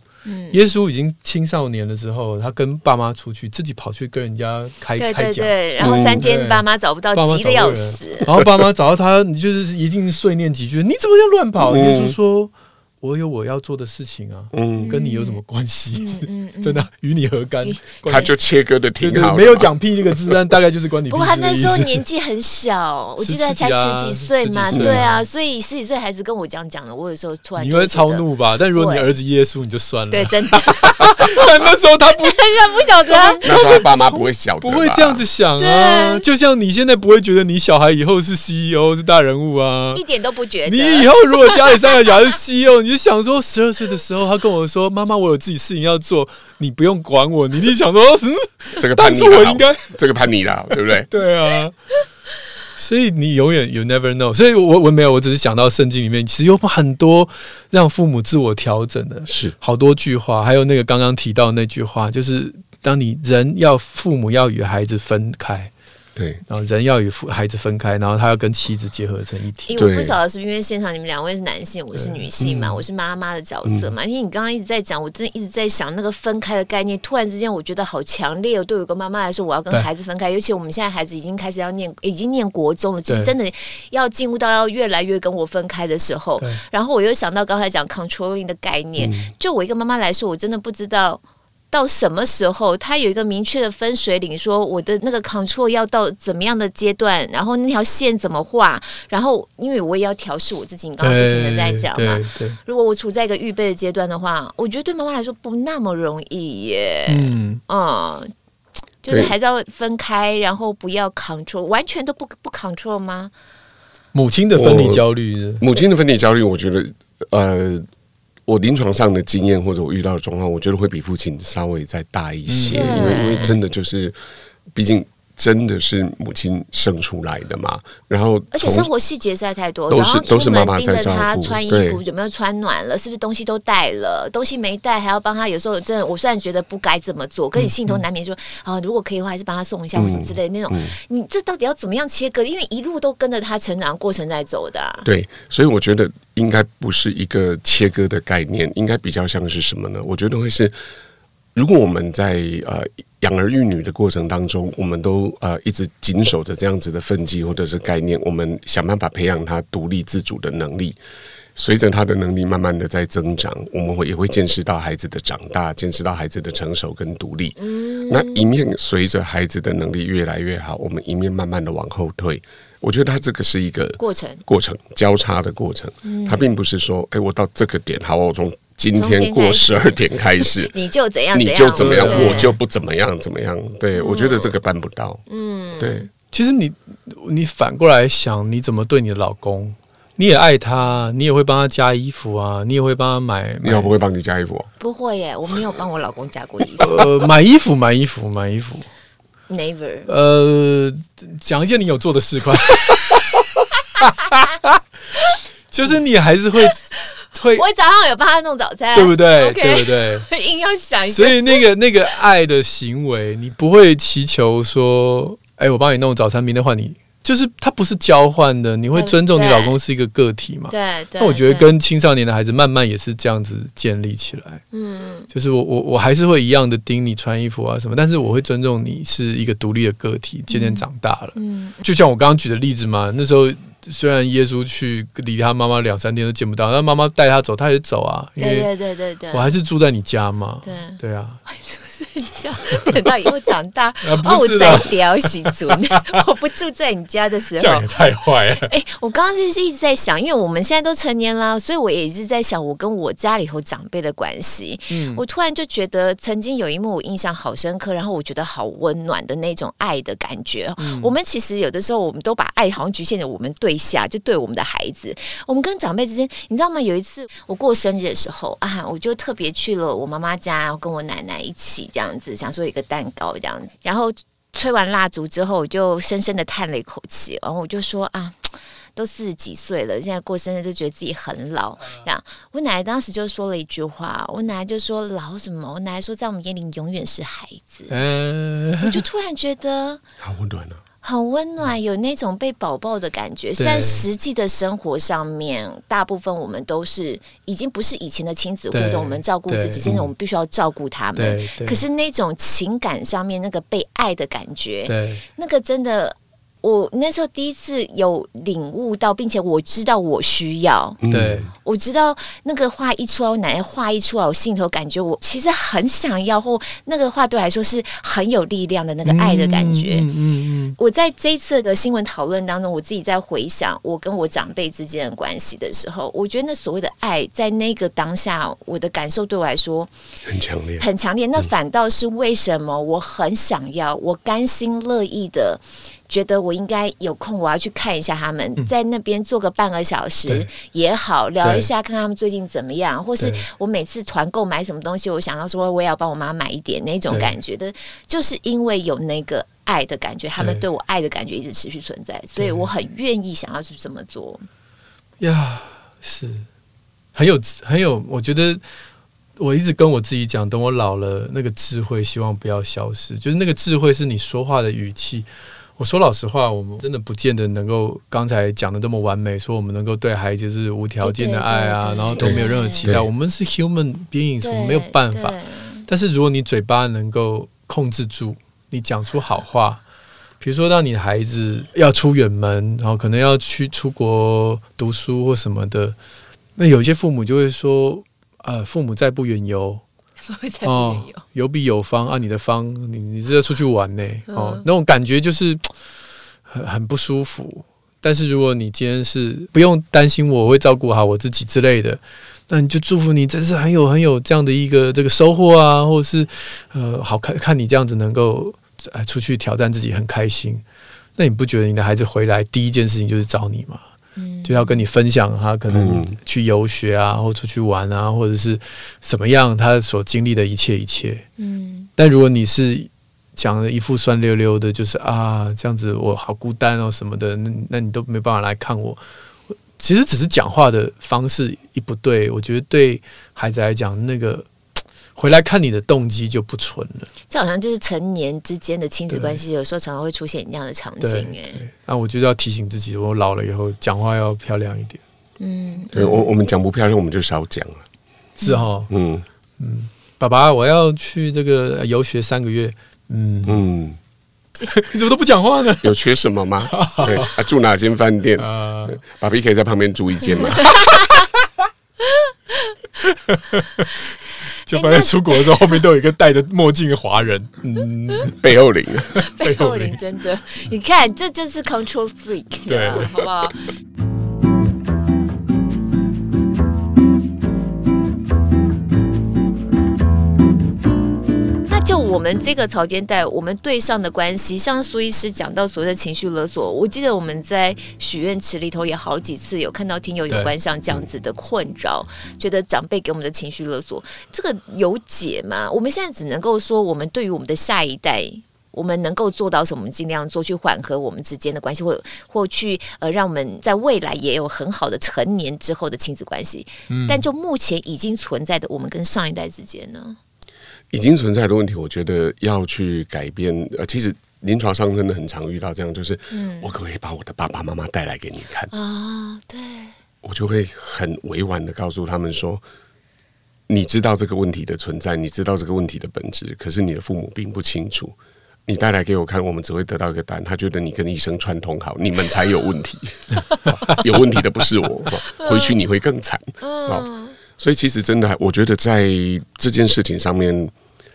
耶稣已经青少年的时候，他跟爸妈出去，自己跑去跟人家开开讲，对，然后三天爸妈找不到，急的要死。然后爸妈找到他，你就是一定碎念几句，你怎么要乱跑？耶稣说。我有我要做的事情啊，嗯，跟你有什么关系？嗯 (laughs) 嗯、真的与你何干？他就切割的挺好，没有讲屁这个字，但大概就是关你。(laughs) 不过他那时候年纪很小，(laughs) 我记得才十几岁嘛，对啊，所以十几岁孩子跟我这样讲的，我有时候突然你会超怒吧？但如果你儿子耶稣，你就算了。对，真的。但那时候他不，人家不晓得，那时候他爸妈不会晓得，不会这样子想啊。就像你现在不会觉得你小孩以后是 CEO 是大人物啊，一点都不觉得。你以后如果家里三个小孩是 CEO，你就想说十二。岁的时候，他跟我说：“妈妈，我有自己事情要做，你不用管我。”你就想说：“嗯，这个叛逆我应该这个叛逆的，对不对？” (laughs) 对啊，所以你永远 you never know。所以我我没有，我只是想到圣经里面其实有很多让父母自我调整的，是好多句话，还有那个刚刚提到那句话，就是当你人要父母要与孩子分开。对，然后人要与父孩子分开，然后他要跟妻子结合成一体。因为我不晓得是不是因为现场你们两位是男性，我是女性嘛，我是妈妈的角色嘛。因为你刚刚一直在讲，我真的一直在想那个分开的概念。突然之间，我觉得好强烈哦。对我一个妈妈来说，我要跟孩子分开，尤其我们现在孩子已经开始要念，已经念国中了，就是真的要进入到要越来越跟我分开的时候。然后我又想到刚才讲 controlling 的概念，就我一个妈妈来说，我真的不知道。到什么时候，他有一个明确的分水岭，说我的那个 control 要到怎么样的阶段，然后那条线怎么画，然后因为我也要调试我自己，你刚刚不停的在讲嘛。如果我处在一个预备的阶段的话，我觉得对妈妈来说不那么容易耶。嗯，嗯，就是还是要分开，然后不要 control，完全都不不 control 吗？母亲的分离焦虑，母亲的分离焦虑，我觉得呃。我临床上的经验或者我遇到的状况，我觉得会比父亲稍微再大一些，因为因为真的就是，毕竟真的是母亲生出来的嘛。然后而且生活细节实在太多，都是都是妈妈在照顾。他穿衣服有没有穿暖了？是不是东西都带了？东西没带还要帮他。有时候真的，我虽然觉得不该这么做，可你心头难免说啊，如果可以的话，还是帮他送一下或什么之类的那种。你这到底要怎么样切割？因为一路都跟着他成长过程在走的。对，所以我觉得。应该不是一个切割的概念，应该比较像是什么呢？我觉得会是，如果我们在呃养儿育女的过程当中，我们都呃一直紧守着这样子的分际或者是概念，我们想办法培养他独立自主的能力。随着他的能力慢慢的在增长，我们会也会见识到孩子的长大，见识到孩子的成熟跟独立。嗯那一面随着孩子的能力越来越好，我们一面慢慢的往后退。我觉得他这个是一个过程，过程交叉的过程。嗯他并不是说，哎，我到这个点，好，我从今天过十二点开始，(laughs) 你就怎样，你就怎么样，我就不怎么样，怎么样？对，我觉得这个办不到。嗯，对。其实你你反过来想，你怎么对你的老公？你也爱他，你也会帮他加衣服啊，你也会帮他买。你老婆会帮你加衣服？不会耶，我没有帮我老公加过衣服。(laughs) 呃，买衣服，买衣服，买衣服。Never。呃，讲一件你有做的事吧。(laughs) 就是你还是会会，我早上有帮他弄早餐，对不对？对不对？(laughs) 硬要想所以那个那个爱的行为，你不会祈求说，哎，我帮你弄早餐，明天换你。就是他不是交换的，你会尊重你老公是一个个体嘛？对对。那我觉得跟青少年的孩子慢慢也是这样子建立起来。嗯，就是我我我还是会一样的盯你穿衣服啊什么，但是我会尊重你是一个独立的个体，渐渐长大了。嗯，就像我刚刚举的例子嘛，那时候。虽然耶稣去离他妈妈两三天都见不到，但妈妈带他走，他也走啊。因为对对对对，我还是住在你家嘛。对对啊。(laughs) (laughs) 等到以后长大，(laughs) 我再雕洗足。(laughs) 我不住在你家的时候，这样也太坏了。哎，我刚刚就是一直在想，因为我们现在都成年了，所以我也一直在想我跟我家里头长辈的关系。嗯，我突然就觉得曾经有一幕我印象好深刻，然后我觉得好温暖的那种爱的感觉。嗯，我们其实有的时候我们都把爱好像局限在我们对下，就对我们的孩子。我们跟长辈之间，你知道吗？有一次我过生日的时候啊，我就特别去了我妈妈家，跟我奶奶一起这样子，想说。一个蛋糕这样子，然后吹完蜡烛之后，我就深深的叹了一口气，然后我就说啊，都四十几岁了，现在过生日就觉得自己很老。这样，我奶奶当时就说了一句话，我奶奶就说老什么？我奶奶说在我们眼里永远是孩子。我就突然觉得 (laughs) 好温暖呢。很温暖，有那种被宝宝的感觉。虽然实际的生活上面，大部分我们都是已经不是以前的亲子互动，我们照顾自己，现在我们必须要照顾他们。可是那种情感上面，那个被爱的感觉，那个真的。我那时候第一次有领悟到，并且我知道我需要，对，我知道那个话一出来，我奶奶话一出来，我心里头感觉我其实很想要，或那个话对我来说是很有力量的那个爱的感觉。嗯嗯，嗯，我在这一次的新闻讨论当中，我自己在回想我跟我长辈之间的关系的时候，我觉得那所谓的爱，在那个当下，我的感受对我来说很强烈，很强烈。那反倒是为什么我很想要，我甘心乐意的。觉得我应该有空，我要去看一下他们，在那边坐个半个小时也好，聊一下看看他们最近怎么样，或是我每次团购买什么东西，我想到说我也要帮我妈买一点那种感觉的，就是因为有那个爱的感觉，他们对。我爱的感觉一直持续存在，所以我很愿意想要去这么做。呀，是。很有很有，我觉得我一直跟我自己讲，等我老了，那个智慧希望不要消失，就是那个智慧是你说话的语气。我说老实话，我们真的不见得能够刚才讲的这么完美，说我们能够对孩子是无条件的爱啊，然后都没有任何期待。我们是 human beings，我们没有办法。但是如果你嘴巴能够控制住，你讲出好话，比如说让你的孩子要出远门，然后可能要去出国读书或什么的，那有些父母就会说，呃，父母在不远游。哦，有比有方啊！你的方，你你是要出去玩呢？哦，那种感觉就是 (tsk) 很很不舒服。但是如果你今天是不用担心我会照顾好我自己之类的，那你就祝福你，真是很有很有这样的一个这个收获啊，或者是呃，好看看你这样子能够出去挑战自己，很开心。那你不觉得你的孩子回来第一件事情就是找你吗？就要跟你分享他可能去游学啊，或出去玩啊，或者是怎么样，他所经历的一切一切。嗯，但如果你是讲的一副酸溜溜的，就是啊这样子我好孤单哦什么的，那那你都没办法来看我。其实只是讲话的方式一不对，我觉得对孩子来讲那个。回来看你的动机就不纯了，这好像就是成年之间的亲子关系，有时候常常会出现这样的场景。哎，那我就要提醒自己，我老了以后讲话要漂亮一点。嗯，对我我们讲不漂亮，我们就少讲了。是哈，嗯嗯，爸爸，我要去这个游学三个月。嗯嗯，(laughs) 你怎么都不讲话呢？有缺什么吗？(laughs) 对，啊，住哪间饭店？啊，爸比可以在旁边住一间吗？就发现出国的时候，后面都有一个戴着墨镜的华人，(laughs) 嗯，背后灵，(laughs) 背后灵，真的，你看，这就是 control freak，对，好不好？我们这个潮间带，我们对上的关系，像苏医师讲到所谓的情绪勒索，我记得我们在许愿池里头也好几次有看到听友有关像这样子的困扰，觉得长辈给我们的情绪勒索，这个有解吗？我们现在只能够说，我们对于我们的下一代。我们能够做到什么？我们尽量做，去缓和我们之间的关系，或或去呃，让我们在未来也有很好的成年之后的亲子关系。嗯，但就目前已经存在的，我们跟上一代之间呢，已经存在的问题，我觉得要去改变。呃，其实临床上真的很常遇到这样，就是，嗯，我可不可以把我的爸爸妈妈带来给你看啊？哦，对，我就会很委婉的告诉他们说，你知道这个问题的存在，你知道这个问题的本质，可是你的父母并不清楚。你带来给我看，我们只会得到一个答案。他觉得你跟医生串通好，你们才有问题，(laughs) 有问题的不是我。回去你会更惨啊！所以其实真的，我觉得在这件事情上面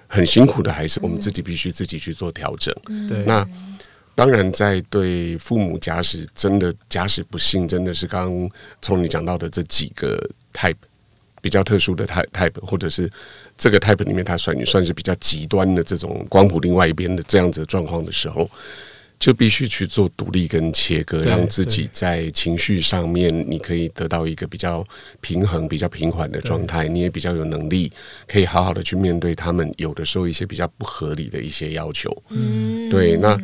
很辛苦的，还是我们自己必须自己去做调整。对，那当然在对父母假使真的假使不幸，真的是刚刚从你讲到的这几个 type 比较特殊的 type type，或者是。这个 type 里面，它算你算是比较极端的这种光谱另外一边的这样子的状况的时候，就必须去做独立跟切割，让自己在情绪上面，你可以得到一个比较平衡、比较平缓的状态，你也比较有能力，可以好好的去面对他们有的时候一些比较不合理的一些要求。嗯，对，那。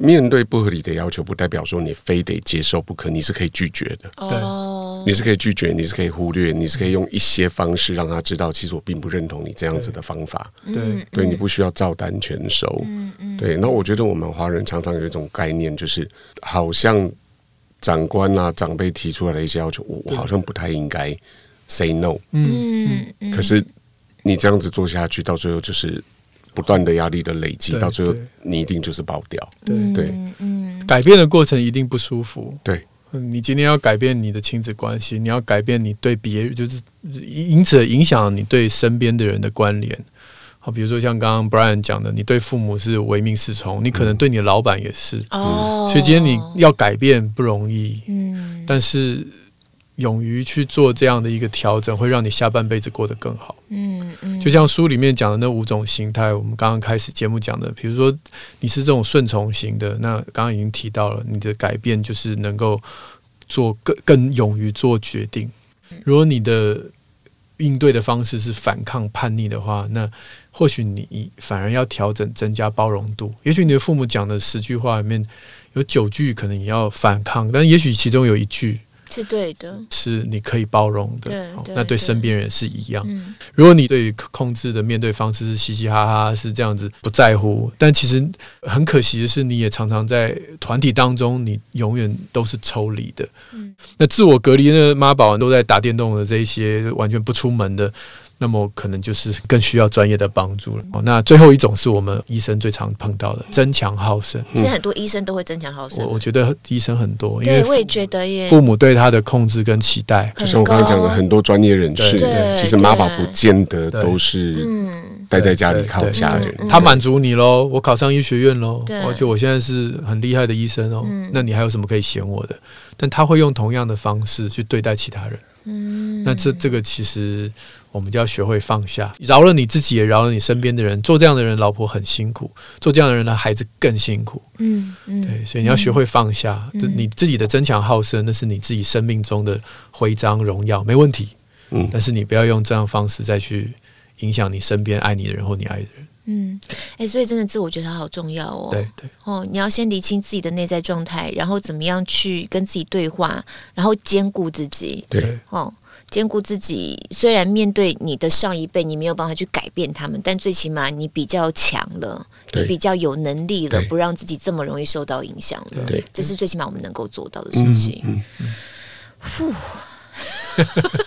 面对不合理的要求，不代表说你非得接受不可，你是可以拒绝的。哦，你是可以拒绝，你是可以忽略，你是可以用一些方式让他知道，其实我并不认同你这样子的方法。对，对，你不需要照单全收。嗯嗯。对，那我觉得我们华人常常有一种概念，就是好像长官啊、长辈提出来的一些要求，我我好像不太应该 say no。嗯嗯。可是你这样子做下去，到最后就是。不断的压力的累积，到最后你一定就是爆掉。对对，嗯，改变的过程一定不舒服。对，你今天要改变你的亲子关系，你要改变你对别人，就是因此影响你对身边的人的关联。好，比如说像刚刚 Brian 讲的，你对父母是唯命是从，你可能对你的老板也是。哦，所以今天你要改变不容易。嗯，但是。勇于去做这样的一个调整，会让你下半辈子过得更好。嗯嗯，就像书里面讲的那五种形态，我们刚刚开始节目讲的，比如说你是这种顺从型的，那刚刚已经提到了，你的改变就是能够做更更勇于做决定。如果你的应对的方式是反抗叛逆的话，那或许你反而要调整，增加包容度。也许你的父母讲的十句话里面有九句可能你要反抗，但也许其中有一句。是对的，是你可以包容的。对，对，那对身边人是一样。嗯，如果你对于控制的面对方式是嘻嘻哈哈，是这样子不在乎，但其实很可惜的是，你也常常在团体当中，你永远都是抽离的。嗯，那自我隔离的妈宝都在打电动的这一些完全不出门的。那么可能就是更需要专业的帮助了。哦，那最后一种是我们医生最常碰到的争强好胜。现在很多医生都会争强好胜。我我觉得医生很多，因为，我也觉得耶。父母对他的控制跟期待，就像我刚刚讲的，很多专业人士，其实妈宝不见得都是待在家里靠家人。他满足你喽，我考上医学院喽，而且我现在是很厉害的医生哦。那你还有什么可以嫌我的？但他会用同样的方式去对待其他人。这这个其实。我们就要学会放下，饶了你自己，也饶了你身边的人。做这样的人，老婆很辛苦；做这样的人的孩子更辛苦。嗯嗯，对，所以你要学会放下。这、嗯、你自己的争强好胜，那是你自己生命中的徽章荣耀，没问题。嗯，但是你不要用这样的方式再去影响你身边爱你的人或你爱的人。嗯，哎、欸，所以真的自我觉察好重要哦。对对哦，你要先理清自己的内在状态，然后怎么样去跟自己对话，然后兼顾自己。对哦。兼顾自己，虽然面对你的上一辈，你没有办法去改变他们，但最起码你比较强了，你比较有能力了，不让自己这么容易受到影响了。对，这是最起码我们能够做到的事情。嗯嗯嗯、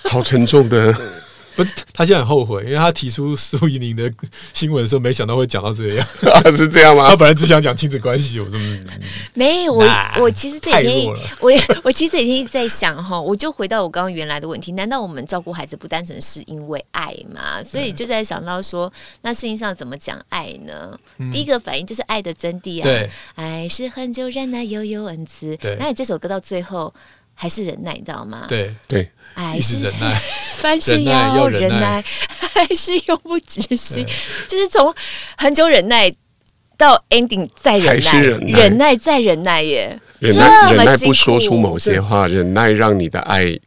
(laughs) 好沉重的。(laughs) 不是，他现在很后悔，因为他提出苏怡宁的新闻的时候，没想到会讲到这样。啊，(laughs) 是这样吗？他本来只想讲亲子关系，我说、嗯、没有。我我其实这几天，我 (laughs) 我其实这几天一直在想哈，我就回到我刚刚原来的问题：难道我们照顾孩子不单纯是因为爱吗？所以就在想到说，那事情上怎么讲爱呢？嗯、第一个反应就是爱的真谛啊，对爱是恒久忍耐，又有恩慈。那你这首歌到最后。还是忍耐，你知道吗？对对，还是忍耐，凡事要忍耐，(laughs) 还是永不止息，就是从很久忍耐到 ending 再忍耐，忍耐，忍耐再忍耐耶，忍耐忍耐不说出某些话，忍耐让你的爱。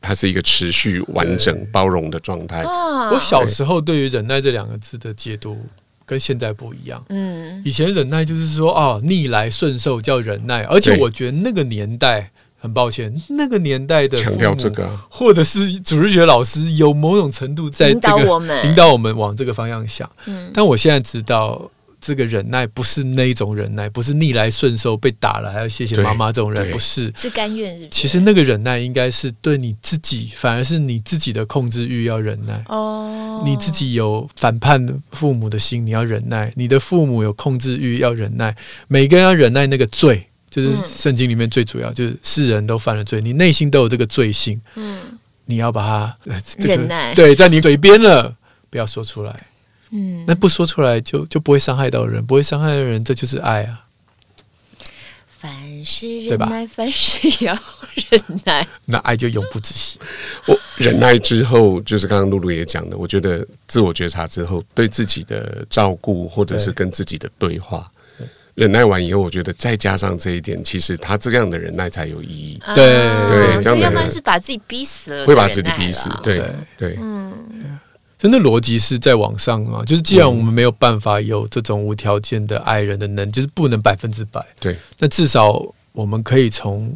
它是一个持续完整包容的状态。我小时候对于忍耐这两个字的解读跟现在不一样。嗯，以前忍耐就是说哦，逆来顺受叫忍耐，而且我觉得那个年代，很抱歉，那个年代的强调这个，或者是主日学老师有某种程度在这个引导我们，引导我们往这个方向想。嗯，但我现在知道。这个忍耐不是那一种忍耐，不是逆来顺受被打了还要谢谢妈妈这种人，不是，是甘愿是？其实那个忍耐应该是对你自己，反而是你自己的控制欲要忍耐。哦，你自己有反叛父母的心，你要忍耐；你的父母有控制欲要忍耐。每个人要忍耐那个罪，就是圣经里面最主要，就是世人都犯了罪，你内心都有这个罪性。嗯，你要把它、(laughs) 这个、忍耐，对，在你嘴边了，不要说出来。嗯，那不说出来就就不会伤害到人，不会伤害到人，这就是爱啊。凡事忍耐，凡事要忍耐，那爱就永不止息。我忍耐之后，就是刚刚露露也讲的，我觉得自我觉察之后，对自己的照顾或者是跟自己的对话，对忍耐完以后，我觉得再加上这一点，其实他这样的忍耐才有意义。对对，这样要不然是把自己逼死了，会把自己逼死。对对，嗯。真的逻辑是在往上啊，就是既然我们没有办法有这种无条件的爱人的能，就是不能百分之百。对，那至少我们可以从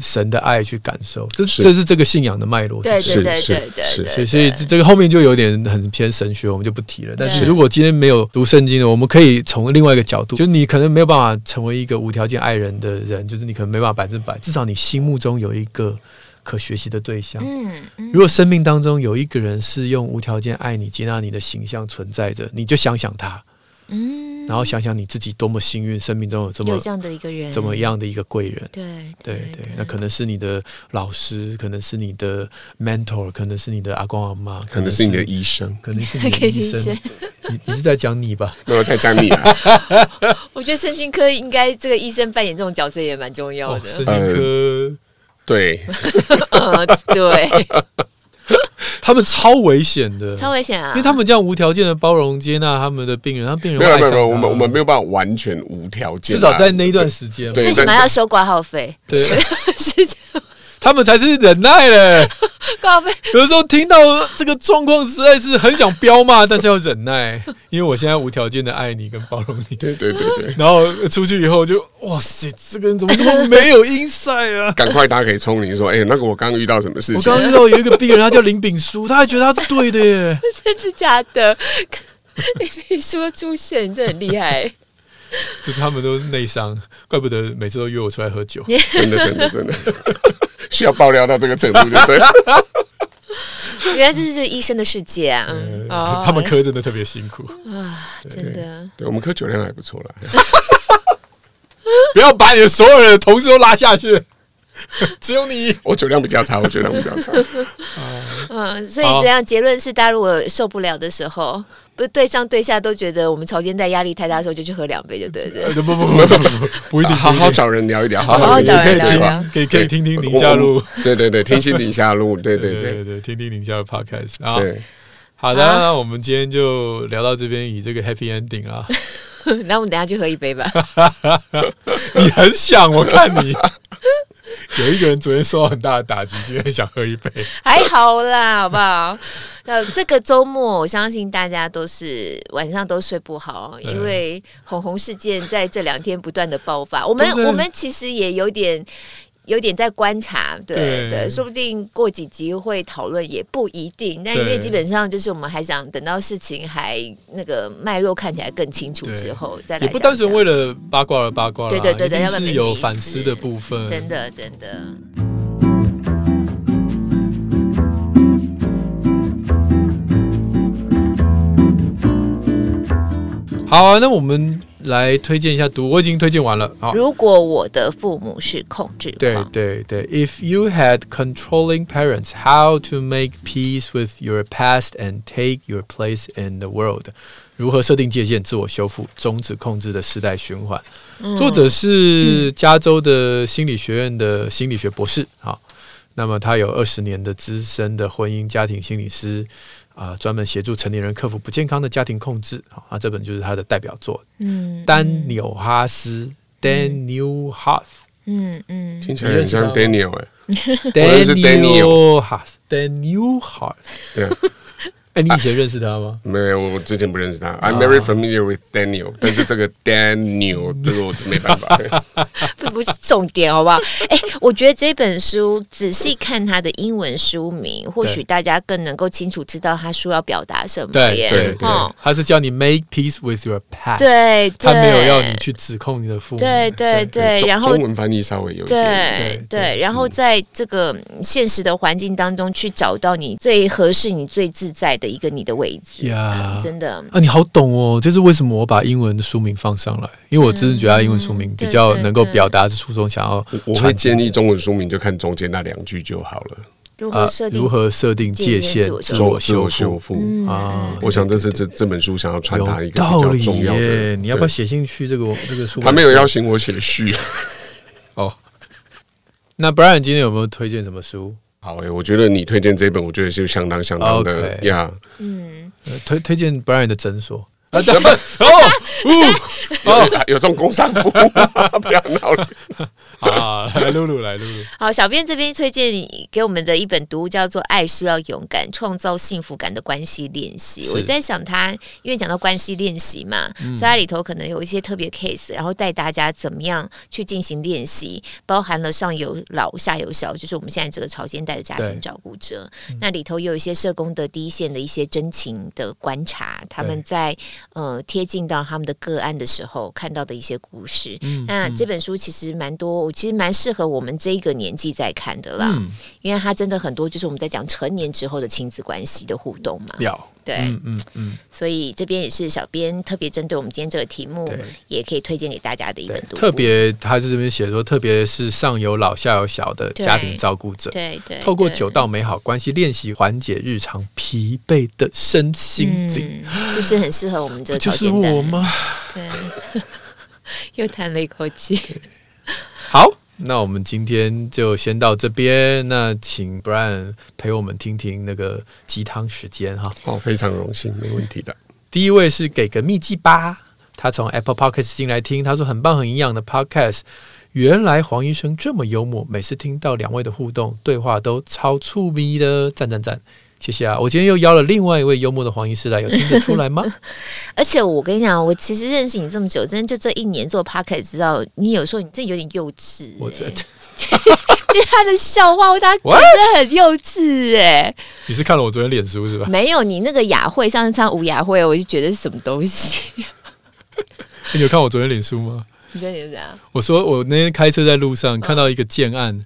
神的爱去感受，这这是这个信仰的脉络。对对对对对，所以所以这个后面就有点很偏神学，我们就不提了。但是如果今天没有读圣经的，我们可以从另外一个角度，就你可能没有办法成为一个无条件爱人的人，就是你可能没办法百分之百，至少你心目中有一个。可学习的对象。嗯，嗯，如果生命当中有一个人是用无条件爱你、接纳你的形象存在着，你就想想他。嗯，然后想想你自己多么幸运，生命中有这么有这样的一个人，怎么样的一个贵人。对对对，那可能是你的老师，可能是你的 mentor，可能是你的阿公阿妈，可能是你的医生，可能是你的医生。(laughs) 你你是在讲你吧？(laughs) 我在讲你啊。(laughs) 我觉得身心科应该这个医生扮演这种角色也蛮重要的。身心科。对，呃，对，他们超危险的，超危险啊！因为他们这样无条件的包容接纳他们的病人，他病人没有没有，我们我们没有办法完全无条件，至少在那一段时间，最起码要收挂号费，对，(laughs) 是这样。他们才是忍耐嘞，(laughs) 有的时候听到这个状况，实在是很想飙骂，但是要忍耐，(laughs) 因为我现在无条件的爱你跟包容你。对对对对。然后出去以后就哇塞，这个人怎么那么没有 insight 啊？(laughs) 赶快大家可以聪明说，哎、欸，那个我刚刚遇到什么事情？我刚刚遇到有一个病人，他叫林炳书，他还觉得他是对的耶，真的假的？林炳书出现，真的很厉害。这他们都内伤，怪不得每次都约我出来喝酒。真的真的真的。需要爆料到这个程度，对不对？(laughs) 原来这是这医生的世界啊！嗯哦、他们科真的特别辛苦啊，真的。对，对我们科酒量还不错啦。(laughs) 不要把你的所有的同事都拉下去，只有你。我酒量比较差，我酒量比较差。(laughs) 嗯，所以这样结论是，大家如果受不了的时候。不是对上对下都觉得我们潮间带压力太大的时候，就去喝两杯，就对对。不不不 (laughs) 不不不一定，好好找人聊一聊，好好找人聊一聊，可以可以听听 (laughs) 宁夏路，对对对，听听宁夏路，对对对对，听听宁夏的 podcast 啊。好的，那我们今天就聊到这边，以这个 happy ending 啊。(laughs) 那我们等下去喝一杯吧。你很想，我看你。(laughs) 有一个人昨天受到很大的打击，今天想喝一杯，还好啦，好不好？(laughs) 那这个周末，我相信大家都是晚上都睡不好，因为红红事件在这两天不断的爆发。我们我们其实也有点。有点在观察，对对，对，说不定过几集会讨论也不一定。但因为基本上就是我们还想等到事情还那个脉络看起来更清楚之后再来。也不单纯为了八卦而八卦，对对对对，是有反思的部分。真的真的。好啊，那我们。来推荐一下读，我已经推荐完了。好，如果我的父母是控制狂，对对对。If you had controlling parents, how to make peace with your past and take your place in the world？如何设定界限、自我修复、终止控制的世代循环？嗯、作者是加州的心理学院的心理学博士。好，那么他有二十年的资深的婚姻家庭心理师啊，专门协助成年人克服不健康的家庭控制啊。这本就是他的代表作。嗯，丹纽哈斯 Daniel Hath，嗯嗯，听起来很像 Daniel (laughs) 哎，Daniel Hath，Daniel Hath，对。哎，你以前认识他吗？没有，我之前不认识他。I'm very familiar with Daniel，(laughs) 但是这个 Daniel 这个我没办法。(laughs) 这不是重点，好不好？哎，我觉得这本书仔细看它的英文书名，或许大家更能够清楚知道他书要表达什么。对对对，他是叫你 make peace with your past。对，他没有要你去指控你的父母。对对对，然后中文翻译稍微有点。对对，然后在这个现实的环境当中去找到你最合适、你最自在的一个你的位置呀，真的啊，你好懂哦。这是为什么我把英文的书名放上来？因为我真的觉得英文书名比较能够表达书中想要。我会建议中文书名就看中间那两句就好了。如何设定？如何设定界限？自我修复啊！我想这是这这本书想要传达一个比较重要的。你要不要写进去？这个这个书他没有邀请我写序哦。那 Brian 今天有没有推荐什么书？好诶、欸，我觉得你推荐这本，我觉得是相当相当的呀。Okay. Yeah 嗯，推推荐 Brian 的诊所。(laughs) 啊，哦，(laughs) 有这种工商服务，(laughs) 不要闹了。啊，来露露，来露露。好，小编这边推荐你给我们的一本读物，叫做《爱需要勇敢，创造幸福感的关系练习》。我在想，他因为讲到关系练习嘛，所以它里头可能有一些特别 case，然后带大家怎么样去进行练习，包含了上有老下有小，就是我们现在这个潮间带的家庭照顾者。那里头有一些社工的第一线的一些真情的观察，他们在。呃，贴近到他们的个案的时候，看到的一些故事。嗯，那这本书其实蛮多，其实蛮适合我们这一个年纪在看的啦。嗯，因为它真的很多，就是我们在讲成年之后的亲子关系的互动嘛。要。对，嗯嗯嗯，所以这边也是小编特别针对我们今天这个题目，也可以推荐给大家的一本读物。特别，他在这边写说，特别是上有老下有小的家庭照顾者，对对，透过九道美好关系练习，缓解日常疲惫的身心灵，是不是很适合我们这个？就是我吗？对，(laughs) (laughs) 又叹了一口气。好。那我们今天就先到这边。那请 Brian 陪我们听听那个鸡汤时间哈。哦，非常荣幸，没问题的。第一位是给个秘籍吧，他从 Apple Podcast 进来听，他说很棒很营养的 Podcast。原来黄医生这么幽默，每次听到两位的互动对话都超触迷的，赞赞赞。谢谢啊！我今天又邀了另外一位幽默的黄医师来，有听得出来吗？(laughs) 而且我跟你讲，我其实认识你这么久，真的就这一年做 Podcast 知道你有时候你真的有点幼稚、欸。我这 (laughs) 就他的笑话，他真的很幼稚哎、欸。你是看了我昨天脸书是吧？没有，你那个雅慧上次唱吴雅慧，我就觉得是什么东西。(laughs) 你有看我昨天脸书吗？你昨天怎样？我说我那天开车在路上看到一个建案。哦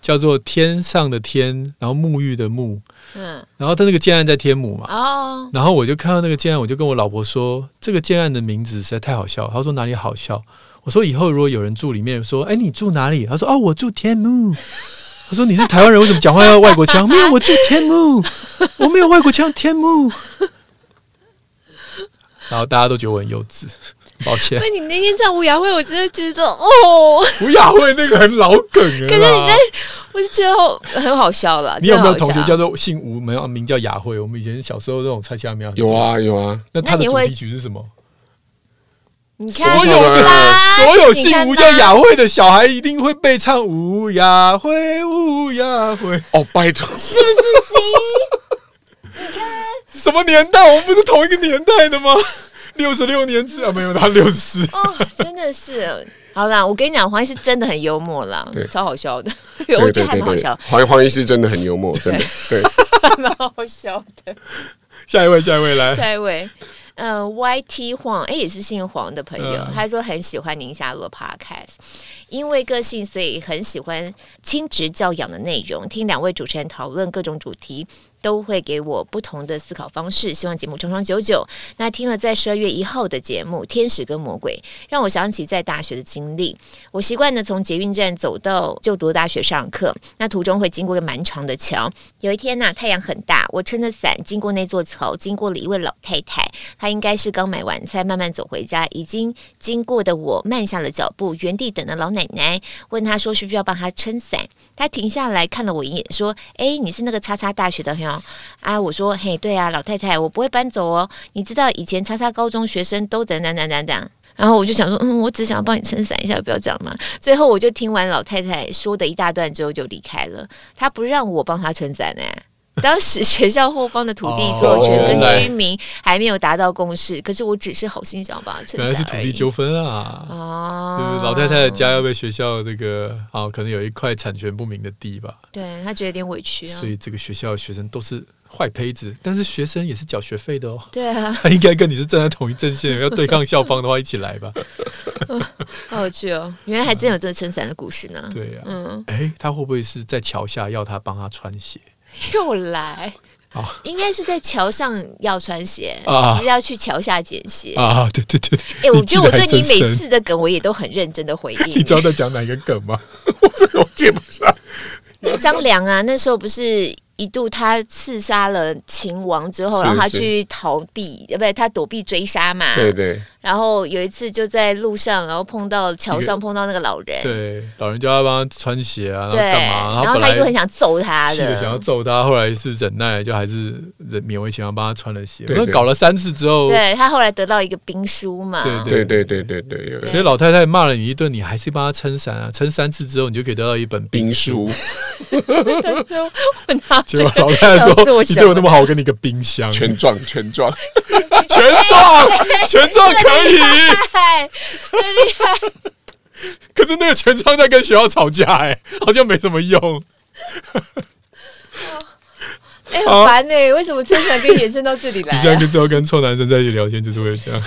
叫做天上的天，然后沐浴的沐，嗯，然后他那个建案在天母嘛，哦，然后我就看到那个建案，我就跟我老婆说，这个建案的名字实在太好笑。她说哪里好笑？我说以后如果有人住里面，说，哎，你住哪里？她说哦，我住天母。她说你是台湾人，为什么讲话要外国腔？没有，我住天母，我没有外国腔，天母。然后大家都觉得我很幼稚。抱歉，因为你那天唱吴雅慧，我真的觉得哦，吴雅慧那个很老梗啊，可是你在，我就觉得很好笑了。你有没有同学叫做姓吴，没有名叫雅慧？我们以前小时候这种猜猜妙有啊有啊。那他的主题曲是什么？你看，所有的所有姓吴叫雅慧的小孩一定会背唱吴雅慧，吴雅慧。哦，拜托，是不是 C？(laughs) 你看什么年代？我们不是同一个年代的吗？六十六年制啊，没有他六十四。哦，真的是。好啦。我跟你讲，黄医师真的很幽默啦，对。超好笑的，我觉得还蛮好笑。黄黄医师真的很幽默，真的对，(laughs) 蛮好笑的。下一位，下一位来，下一位，呃，YT 黄，哎，也是姓黄的朋友，嗯、他说很喜欢宁夏璐 Podcast，因为个性，所以很喜欢亲职教养的内容，听两位主持人讨论各种主题。都会给我不同的思考方式。希望节目长长久久。那听了在十二月一号的节目《天使跟魔鬼》，让我想起在大学的经历。我习惯呢从捷运站走到就读大学上课，那途中会经过一个蛮长的桥。有一天呢、太阳很大，我撑着伞经过那座桥，经过了一位老太太，她应该是刚买完菜，慢慢走回家。已经经过的我慢下了脚步，原地等着老奶奶，问她说需不需要帮她撑伞。她停下来看了我一眼，说：“哎，你是那个叉叉大学的？”啊，我说：“嘿，对啊，老太太，我不会搬走哦。你知道以前叉叉高中学生都怎样怎样怎样怎样。”然后我就想说：“嗯，我只想要帮你撑伞一下，不要这样嘛。”最后我就听完老太太说的一大段之后就离开了。她不让我帮她撑伞呢。(laughs) 当时学校后方的土地所有权跟居民还没有达到共识，哦、可是我只是好心想要帮他撑伞。原来是土地纠纷啊！哦，老太太的家要被学校那个啊、哦，可能有一块产权不明的地吧？对，他觉得有点委屈啊。所以这个学校的学生都是坏胚子，但是学生也是缴学费的哦。对啊，他应该跟你是站在同一阵线，要对抗校方的话，一起来吧。(laughs) 好有趣哦！原来还真有这个撑伞的故事呢。嗯、对呀、啊，嗯，哎，他会不会是在桥下要他帮他穿鞋？(laughs) 又来啊！应该是在桥上要穿鞋啊，是要去桥下捡鞋啊！对对对，哎、欸，我觉得我对你每次的梗，我也都很认真的回应。(laughs) 你知道在讲哪一个梗吗？(laughs) 我这个我接不上。就张良啊，那时候不是。一度他刺杀了秦王之后，然后他去逃避，呃，不对，他躲避追杀嘛。对对。然后有一次就在路上，然后碰到桥上碰到那个老人，对，老人叫他帮他穿鞋啊，对，干嘛？然后他就很想揍他的，想要揍他，后来是忍耐，就还是忍勉为其难帮他穿了鞋。那，搞了三次之后，对他后来得到一个兵书嘛。对对对对对对。所以老太太骂了你一顿，你还是帮他撑伞啊，撑三次之后，你就可以得到一本兵书。(laughs) 结果老太太说。你对我那么好，我给你个冰箱，全撞全壮，全壮全壮可以，厉害，厉害。可是那个全壮在跟学校吵架，哎，好像没什么用。(laughs) 哎、欸，很烦呢、欸，为什么撑伞可以延伸到这里来、啊？你现在跟最后跟臭男生在一起聊天，就是会这样。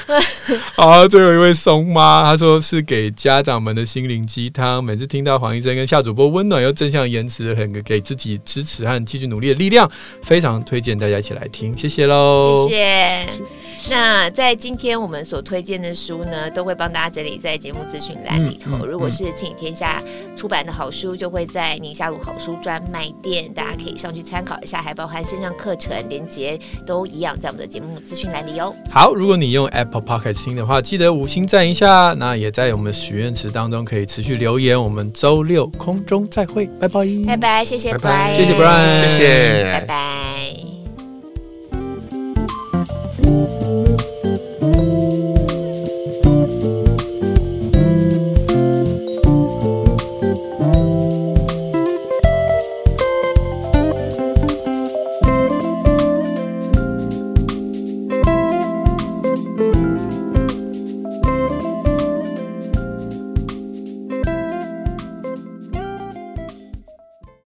好，最后一位松妈，她说是给家长们的心灵鸡汤。每次听到黄医生跟夏主播温暖又正向言辞，很给自己支持和继续努力的力量，非常推荐大家一起来听，谢谢喽，谢谢。那在今天我们所推荐的书呢，都会帮大家整理在节目资讯栏里头。嗯嗯、如果是亲子天下出版的好书，就会在宁夏路好书专卖店，大家可以上去参考一下，还包含线上课程连接都一样，在我们的节目资讯栏里哦。好，如果你用 Apple Podcast 听的话，记得五星赞一下。那也在我们许愿池当中可以持续留言。我们周六空中再会，拜拜，拜拜，谢谢 Brian，谢谢 Brian，谢谢，拜拜。